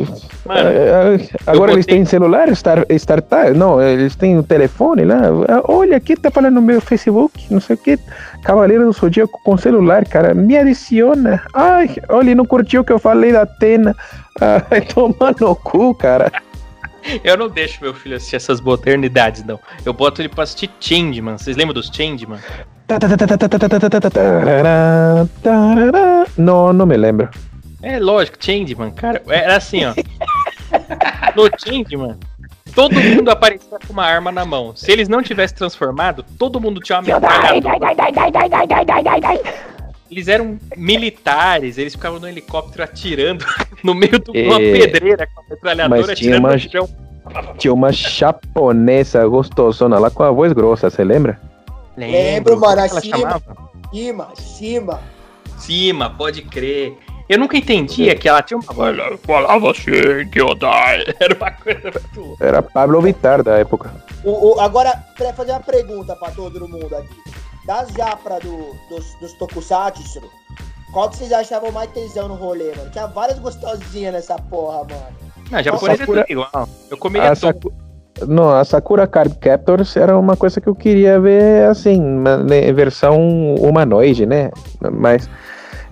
Mano, é, agora eles botei- têm celular, Star, Startup, não, eles têm o telefone lá. Olha, aqui tá falando no meu Facebook, não sei o que. Cavaleiro do Zodíaco com celular, cara, me adiciona. Ai, olha, não curtiu o que eu falei da Atena. Ai, toma no cu, cara. Eu não deixo meu filho assistir essas modernidades, não. Eu boto ele pra assistir Changeman. Vocês lembram dos Changeman? Não, não me lembro. É lógico, Changeman, cara. Era assim, ó. No Changeman, todo mundo aparecia com uma arma na mão. Se eles não tivessem transformado, todo mundo tinha uma metralhadora. Eles eram militares, eles ficavam no helicóptero atirando no meio de uma É, pedreira com a metralhadora mas tinha atirando uma- no chão. Tinha uma japonesa gostosona lá com a voz grossa, você lembra? Lembro, mano, Como é que ela acima. chamava? Cima, cima. Cima, pode crer. Eu nunca entendia que ela tinha uma falava assim, que eu dai. Era uma coisa muito. Era Pablo Vittar da época. O, o- agora, queria fazer uma pergunta pra todo mundo aqui. Das japras do, dos, dos tokusatsu, qual que vocês achavam mais tesão no rolê, mano? Tinha várias gostosinhas nessa porra, mano. Não, japonês é Sakura- tudo igual. Eu comeria A, tudo. Saku... Não, a Sakura Card Captors era uma coisa que eu queria ver assim, na né, versão humanoide, né? Mas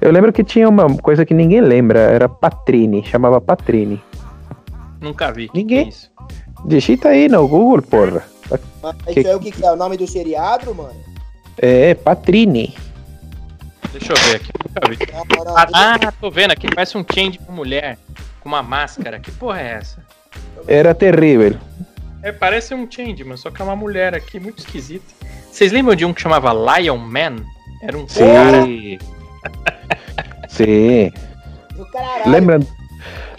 eu lembro que tinha uma coisa que ninguém lembra, era Patrine, chamava Patrine. Nunca vi. Ninguém- é isso? Digita aí no Google, porra. Mas Que- isso aí o que, que é? O nome do seriado, mano? É, Patrine. Deixa eu ver aqui. Nunca vi. Não, não, Ah, ah, tô vendo aqui. Parece um change com mulher. Com uma máscara. Que porra é essa? Era terrível. É, parece um change, mas só que é uma mulher aqui. Muito esquisita. Vocês lembram de um que chamava Lion Man? Era um cara. Sim. Lembra,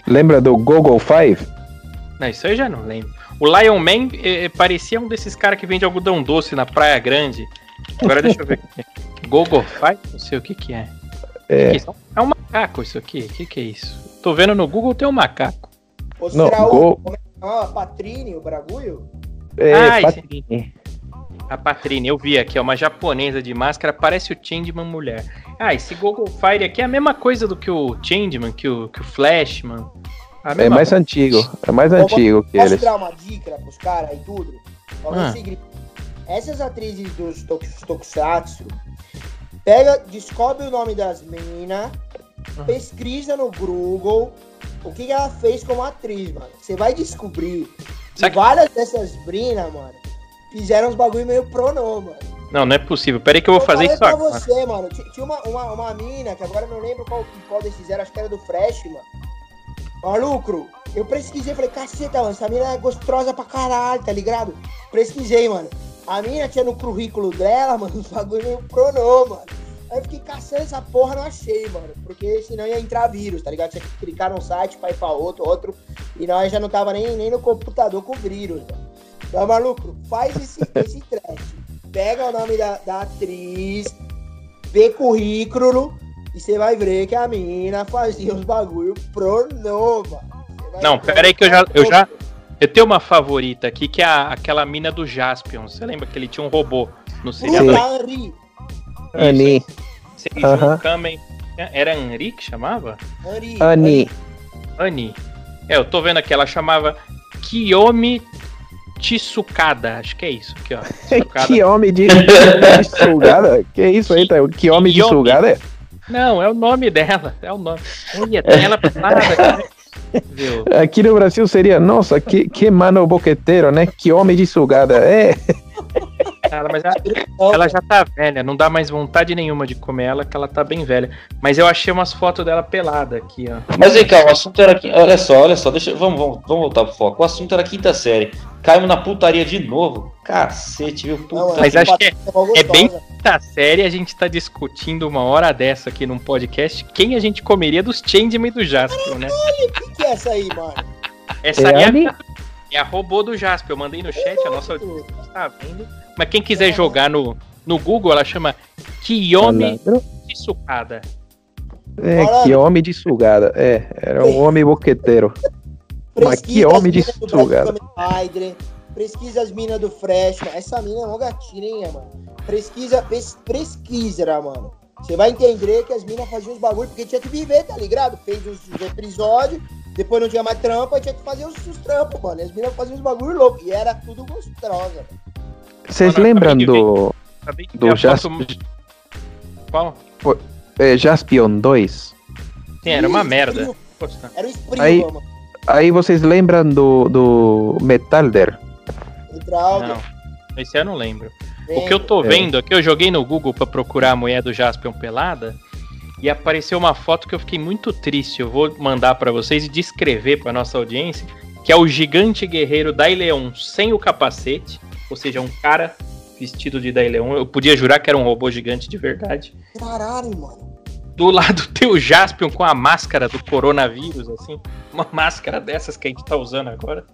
lembra do Google Five? Não, isso eu já não lembro. O Lion Man eh, parecia um desses caras que vende algodão doce na Praia Grande. Agora deixa eu ver aqui. Gogo Five? Não sei o que que é. É. Que isso? É um macaco isso aqui? O que que é isso? Tô vendo no Google tem um macaco. Ou Não, será Go- o. Como é que chama? Patrine, o Bragulho? É, Ah, esse- Patrine. A Patrine, eu vi aqui, é uma japonesa de máscara, parece o Changeman mulher. Ah, esse Google Fire aqui é a mesma coisa do que o Changeman, que o, que o Flashman. É mais antigo. É mais antigo que Posso eles. dar uma dica pros caras e tudo? Ah. seguinte, Essas atrizes dos tok- Tokusatsu, pega, descobre o nome das minas, Ah. pesquisa no Google o que, que ela fez como atriz, mano. Você vai descobrir que várias dessas brinas, mano, fizeram uns bagulho meio pronô, mano. Não, não é possível. Peraí que eu vou Eu fazer isso pra agora. você, mano. Ti- Tinha uma, uma, uma mina, que agora eu não lembro qual, qual desses era, acho que era do Fresh, mano. Maluco, eu pesquisei, falei, caceta, mano, essa mina é gostosa pra caralho, tá ligado? Pesquisei, mano. A mina tinha no currículo dela, mano, os bagulho meio pronô, mano. Aí eu fiquei caçando essa porra, não achei, mano. Porque senão ia entrar vírus, tá ligado? Tinha que clicar num site pra ir pra outro, outro. E nós já não tava nem, nem no computador com vírus, mano. Então, maluco, faz esse, esse trash. Pega o nome da, da atriz, vê currículo e você vai ver que a mina fazia uns bagulho. Você vai Não, pera aí que eu já, eu já. Eu tenho uma favorita aqui, que é a- aquela mina do Jaspion. Você lembra que ele tinha um robô no seriado? Ani. Seijun Aham. Kamen. Era Henri que chamava? Henri. Ani. Ani. É, eu tô vendo aqui, ela chamava Kiyomi Tsukada. Acho que é isso aqui, ó. Tsukada. Que homem de, sugada? Que isso aí, tá? Que homem de sugada? Não, é o nome dela. É o nome. Olha, tem ela. Viu? Aqui no Brasil seria, nossa, que, que mano boqueteiro, né? Que homem de sugada. É, ela, mas ela, ela já tá velha, não dá mais vontade nenhuma de comer ela, que ela tá bem velha. Mas eu achei umas fotos dela pelada aqui, ó. Mas vem cá, o assunto era. Olha só, olha só, deixa, vamos, vamos, vamos voltar pro foco. O assunto era quinta série. Caímos na putaria de novo. Cacete, viu? Puta. Não, mano, Mas acho que é- é bem-. Tá séria, a gente tá discutindo uma hora dessa aqui num podcast quem a gente comeria dos Changeman e do Jasper, né? O que, que é essa aí, mano? Essa É aí é, a, é a robô do Jasper. Eu mandei no chat, a nossa audiência tá vendo. Mas quem quiser jogar no, no Google, ela chama Kiyomi Malandro. Tsukada. É, que homem de sugada. É, era um homem boqueteiro. Mas que homem de sugada. Pesquisa as minas do Freshman. Essa mina é uma gatinha, mano. Pesquisa, pes, pesquisa, mano. Você vai entender que as minas faziam os bagulho porque tinha que viver, tá ligado? Fez os, os episódios, depois não tinha mais trampa, tinha que fazer os, os trampos, mano. E as minas faziam os bagulho louco. E era tudo gostosa. Vocês lembram do Acabei de ver do a Jas foto- Qual? é, Jaspion 2? Sim, era uma merda. Era o Springo, Aí- mano. Aí vocês lembram do, do Metalder? Não, esse eu não lembro. O que eu tô vendo aqui, eu joguei no Google pra procurar a mulher do Jaspion pelada e apareceu uma foto que eu fiquei muito triste. Eu vou mandar pra vocês e descrever pra nossa audiência, que é o gigante guerreiro Daileon sem o capacete, ou seja, um cara vestido de Daileon. Eu podia jurar que era um robô gigante de verdade. Caralho, mano. Do lado tem o Jaspion com a máscara do coronavírus, assim. Uma máscara dessas que a gente tá usando agora.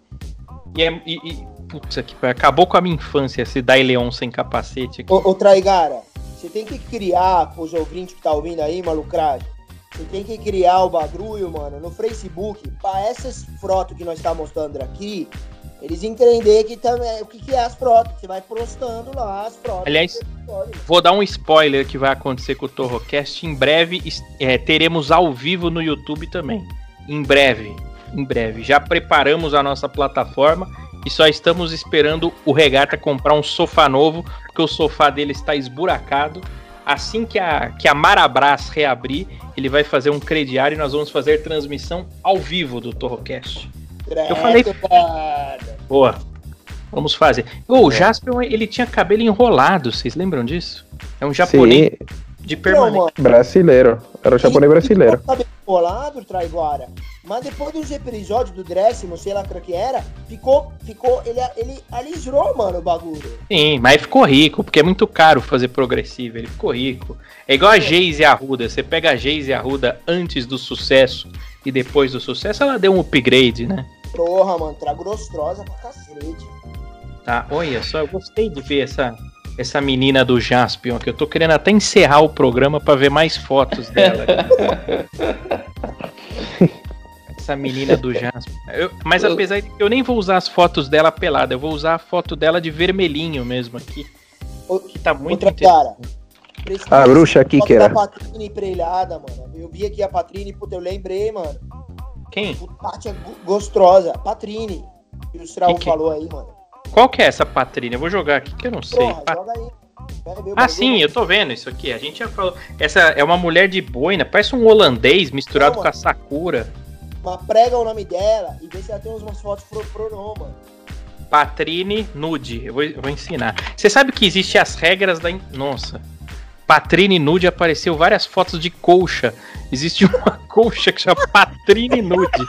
E é. E, e, putz, aqui, acabou com a minha infância esse Daileon sem capacete aqui. Ô, ô Traigara, você tem que criar, os ouvintes que tá ouvindo aí, malucragem, você tem que criar o bagulho, mano, no Facebook, pra essas fotos que nós tá mostrando aqui, eles entender que também, o que, que é as fotos. Você vai postando lá as fotos. Aliás, Vou dar um spoiler que vai acontecer com o Torrocast. Em breve é, teremos ao vivo no YouTube também. Em breve, em breve. Já preparamos a nossa plataforma e só estamos esperando o Regata comprar um sofá novo, porque o sofá dele está esburacado. Assim que a, que a Marabras reabrir, ele vai fazer um crediário e nós vamos fazer transmissão ao vivo do Torrocast. Eu falei-. Boa. Vamos fazer. Ô, o Jaspion, ele tinha cabelo enrolado, vocês lembram disso? É um japonês Sim, de Não, permanente. mano. brasileiro. Era o japonês brasileiro. Ficou cabelo colado, Traiguara. Mas depois dos episódios do décimo, sei lá o que era, ficou, ficou, ele, ele alisou, mano, o bagulho. Sim, mas ficou rico, porque é muito caro fazer progressivo. Ele ficou rico. É igual a Geise Arruda. Você pega a Geise Arruda antes do sucesso e depois do sucesso, ela deu um upgrade, né? Porra, mano, tá grostrosa pra cacete. Tá, olha só, eu gostei de ver essa, essa menina do Jaspion, que eu tô querendo até encerrar o programa pra ver mais fotos dela. essa menina do Jaspion. Eu- mas apesar de que eu nem vou usar as fotos dela pelada, eu vou usar a foto dela de vermelhinho mesmo aqui, que tá muito Outra cara. A bruxa aqui que era. Patrine emprelhada, mano. Eu vi aqui a Patrine, puta, eu lembrei, mano. Quem? Puta, tia go- gostosa. Patrine. Que o Straul Que que- falou aí, mano. Qual que é essa Patrine? Eu vou jogar aqui que eu não sei. Porra, Pa- joga aí. Ah, sim, eu tô vendo isso aqui. A gente já falou. Essa é uma mulher de boina, parece um holandês misturado Não, com a Sakura. Mas prega o nome dela e vê se ela tem umas fotos pro, pro não, mano. Patrine nude. Eu vou, eu vou ensinar. Você sabe que existe as regras da. in- Nossa. Patrine nude apareceu várias fotos de colcha. Existe uma colcha que chama Patrine nude.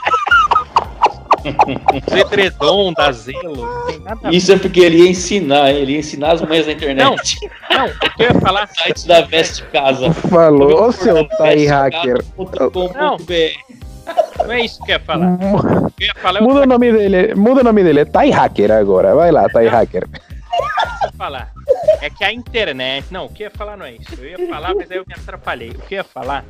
Zedredon da Zelo. Não tem nada a ver. Isso é porque ele ia ensinar, ele ia ensinar as mulheres na internet. Não, o que eu ia falar. Site da Veste Casa. Falou, seu Tai Hacker. Não é isso que eu ia falar. Eu ia falar é Muda o nome dele, muda o nome dele, é Tai Hacker agora. Vai lá, Tai Hacker. Que eu ia falar. É que a internet. Não, o que eu ia falar não é isso. Eu ia falar, mas aí eu me atrapalhei. O que eu ia falar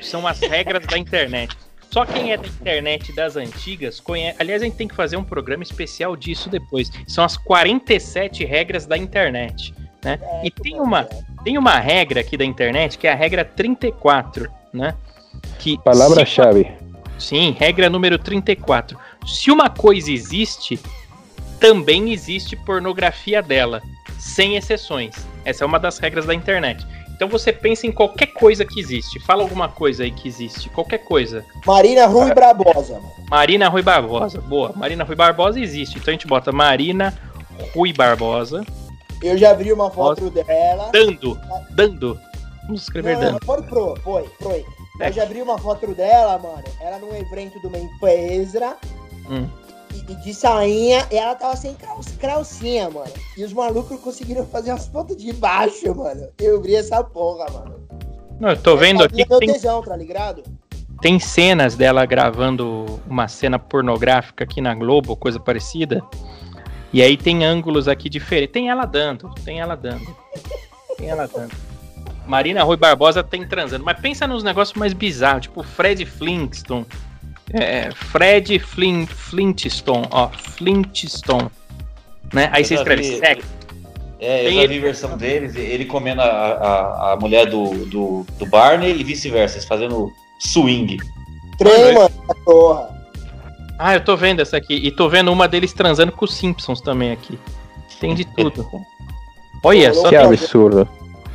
são as regras da internet. Só quem é da internet das antigas conhece. Aliás, a gente tem que fazer um programa especial disso depois. São as 47 regras da internet. Né? E tem uma, tem uma regra aqui da internet que é a regra 34, né? Que Palavra-chave. Sim, regra número 34. Se uma coisa existe, também existe pornografia dela, sem exceções. Essa é uma das regras da internet. Então você pensa em qualquer coisa que existe. Fala alguma coisa aí que existe. Qualquer coisa. Marina Rui Barbosa, mano. Marina Rui Barbosa. Boa. Marina Rui Barbosa existe. Então a gente bota Marina Rui Barbosa. Eu já vi uma foto dela. Dando, dando. Vamos escrever Não, não, dando. foi pro, foi, foi. É. Eu já abri uma foto dela, mano. Ela num evento de uma empresa Hum. E, de sainha e ela tava sem cal- calcinha, mano. E os malucos conseguiram fazer as fotos de baixo, mano. Eu vi essa porra, mano. Não, eu tô vendo aqui Meu tem, tesão, tá ligado? tem cenas dela gravando uma cena pornográfica aqui na Globo, coisa parecida. E aí tem ângulos aqui diferentes. Tem ela dando, tem ela dando. Tem ela dando. Marina Rui Barbosa tem transando. Mas pensa nos negócios mais bizarros, tipo Fred Flintstone. É, Fred Flint, Flintstone, ó, Flintstone. Né? Aí Eu você escreve vi- sexo. É, eu Tem já vi versão deles, ele comendo a, a, a mulher do, do, do Barney e vice-versa, eles fazendo swing. Trem, Mano, mano, essa porra. Ah, eu tô vendo essa aqui. E tô vendo uma deles transando com os Simpsons também aqui. Tem de tudo. Olha, só Que tem... absurdo.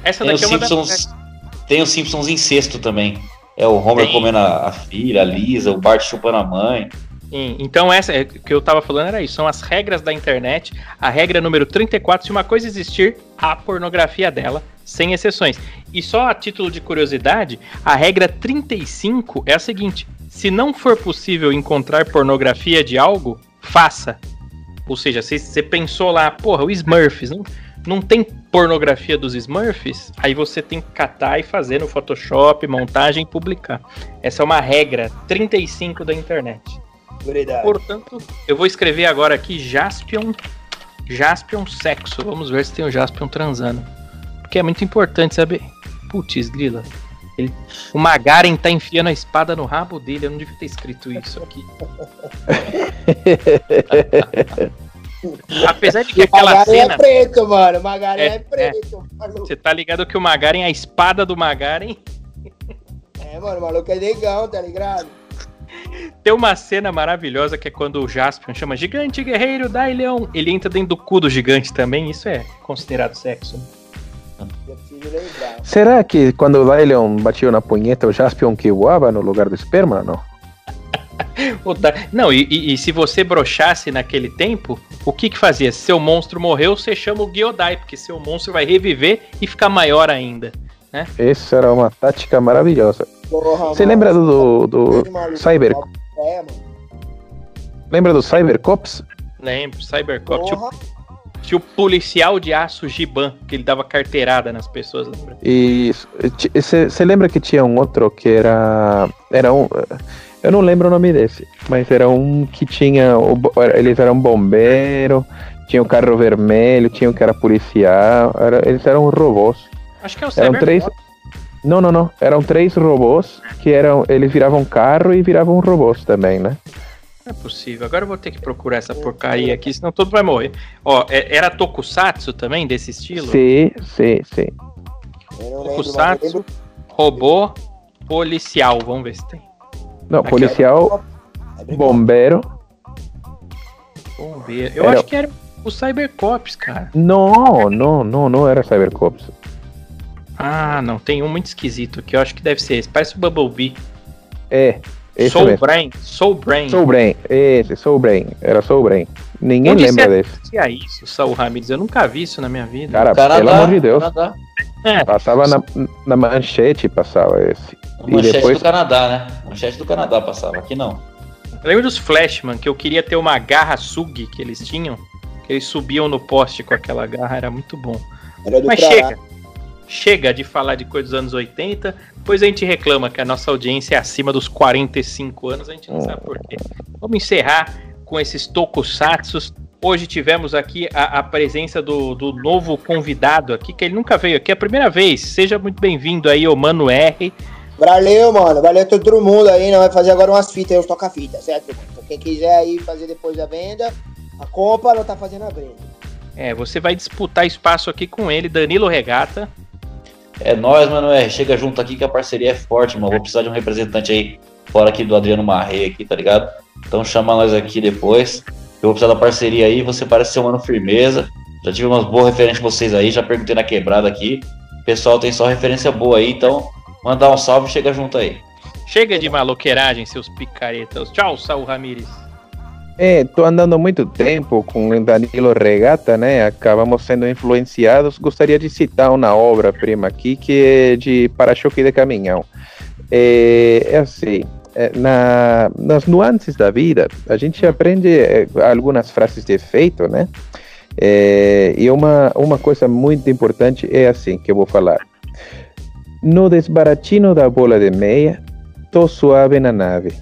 essa Tem os daqui é uma Simpsons. das... Tem os Simpsons em sexto também. É o Homer Tem. comendo a, a filha, a Lisa, o Bart chupando a mãe. Sim, Então, essa é, que eu tava falando era isso. São as regras da internet. A regra número 34, se uma coisa existir, a pornografia dela, sem exceções. E só a título de curiosidade, a regra 35 é a seguinte: se não for possível encontrar pornografia de algo, faça. Ou seja, se você pensou lá, porra, o Smurfs, não, não tem pornografia dos Smurfs? Aí você tem que catar e fazer no Photoshop, montagem e publicar. Essa é uma regra 35 da internet. Verdade. Portanto, eu vou escrever agora aqui Jaspion. Jaspion sexo. Vamos ver se tem o Jaspion transando. Porque é muito importante saber. Putz, grila. Ele, o Magaren tá enfiando a espada no rabo dele. Eu não devia ter escrito isso aqui. Apesar de que E o aquela Magaren cena. é preto, mano. O Magaren É, é, preto. maluco. Você tá ligado que o Magaren, a espada do Magaren, É, mano, o maluco é negão, tá ligado? tem uma cena maravilhosa que é quando o Jaspion chama Gigante Guerreiro Dai Leão. Ele entra dentro do cu do gigante também. Isso é considerado sexo. Será que quando o Dylion batia na punheta, o Jaspion que voava no lugar do esperma? Não. Não, e, e- e se você brochasse naquele tempo, o que que fazia? Se seu monstro morreu, você chama o Gyodai, porque seu monstro vai reviver e ficar maior ainda. Essa era uma tática maravilhosa. Porra, Você mano. lembra do, do Esse maluco, Cyber... É, mano. Lembra do Cybercops? Lembro, Cybercop. Tinha, tinha o policial de aço Giban, que ele dava carteirada nas pessoas, lembra? E você lembra que tinha um outro que era. Era um. Eu não lembro o nome desse, mas era um que tinha. Eles eram bombeiro, tinha o carro vermelho, tinha um que era policial. era- eles eram robôs. Acho que é o Eram três. Não, não, não. Eram três robôs que eram. Eles viravam carro e viravam robôs também, né? Não é possível. Agora eu vou ter que procurar essa porcaria aqui, senão todo vai morrer. Ó, é- era Tokusatsu também, desse estilo? Sim, sim, sim. Tokusatsu, robô, policial. Vamos ver se tem. Não, Aqui, policial, É brincadeira. bombeiro. Ver. Eu Era- acho que era o Cybercops, cara. Não, não, não, não era Cybercops. Ah, não, tem um muito esquisito aqui. Eu acho que deve ser esse. Parece o Bumblebee. É, esse Soul mesmo. Brain. Soul Brain. Soul Brain, esse, Soul Brain, era Soul Brain. Ninguém Onde lembra você desse. assistia isso, Saul Ramirez? Eu nunca vi isso na minha vida. Cara, Canadá, pelo amor de Deus, Canadá. É, passava na, na manchete, passava esse. E manchete depois, do Canadá, né? Manchete do Canadá passava, aqui não. eu lembro dos Flashman, que eu queria ter uma garra sug que eles tinham. Que eles subiam no poste com aquela garra, era muito bom. Era Mas Pará. chega. Chega de falar de coisa dos anos 80, depois a gente reclama que a nossa audiência é acima dos 45 anos, a gente não sabe por quê. Vamos encerrar com esses tokusatsus. Hoje tivemos aqui a, a presença do, do novo convidado aqui, que ele nunca veio aqui, é a primeira vez. Seja muito bem-vindo aí, o Mano R. Valeu, mano. Valeu todo mundo aí. Nós vai fazer agora umas fitas aí, uns toca-fita, certo? Então, quem quiser aí fazer depois da venda, a compra não tá fazendo a venda. É, você vai disputar espaço aqui com ele, Danilo Regata. É nóis, mano. É, chega junto aqui que a parceria é forte, mano. Vou precisar de um representante aí, fora aqui do Adriano Marrei aqui, tá ligado? Então chama nós aqui depois. Eu vou precisar da parceria aí. Você parece ser um mano firmeza. Já tive umas boas referências de vocês aí, já perguntei na quebrada aqui. O pessoal tem só referência boa aí, então mandar um salve chega junto aí. Chega de maloqueiragem, seus picaretas. Tchau, Saul Ramires. É, tô andando muito tempo com o Danilo Regata, né? Acabamos sendo influenciados. Gostaria de citar uma obra-prima aqui que é de para-choque de caminhão. É, é assim, na, nas nuances da vida, a gente aprende é, algumas frases de efeito, né? É, e uma, uma coisa muito importante é assim que eu vou falar. No desbaratino da bola de meia, tô suave na nave.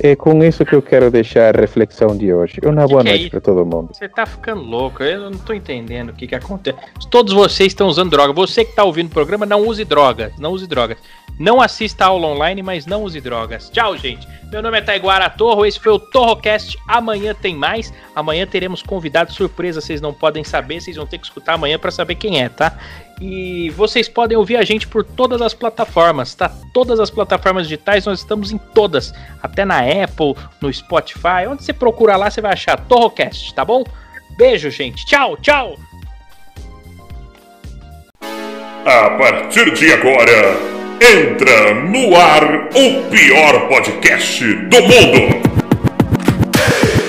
É com isso que eu quero deixar a reflexão de hoje. Uma Que boa que é noite isso? para todo mundo. Você tá ficando louco, eu não tô entendendo o que que acontece. Todos vocês estão usando droga. Você que tá ouvindo o programa, não use drogas. Não use drogas. Não assista a aula online, mas não use drogas. Tchau, gente. Meu nome é Taiguara Torro, esse foi o Torrocast. Amanhã tem mais. Amanhã teremos convidado surpresa, vocês não podem saber, vocês vão ter que escutar amanhã pra saber quem é, tá? E vocês podem ouvir a gente por todas as plataformas, tá? Todas as plataformas digitais, nós estamos em todas. Até na Apple, no Spotify, onde você procurar lá, você vai achar Torrocast, tá bom? Beijo, gente. Tchau, tchau! A partir de agora, entra no ar o pior podcast do mundo!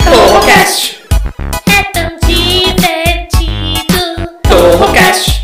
Torrocast! É tão divertido! Torrocast!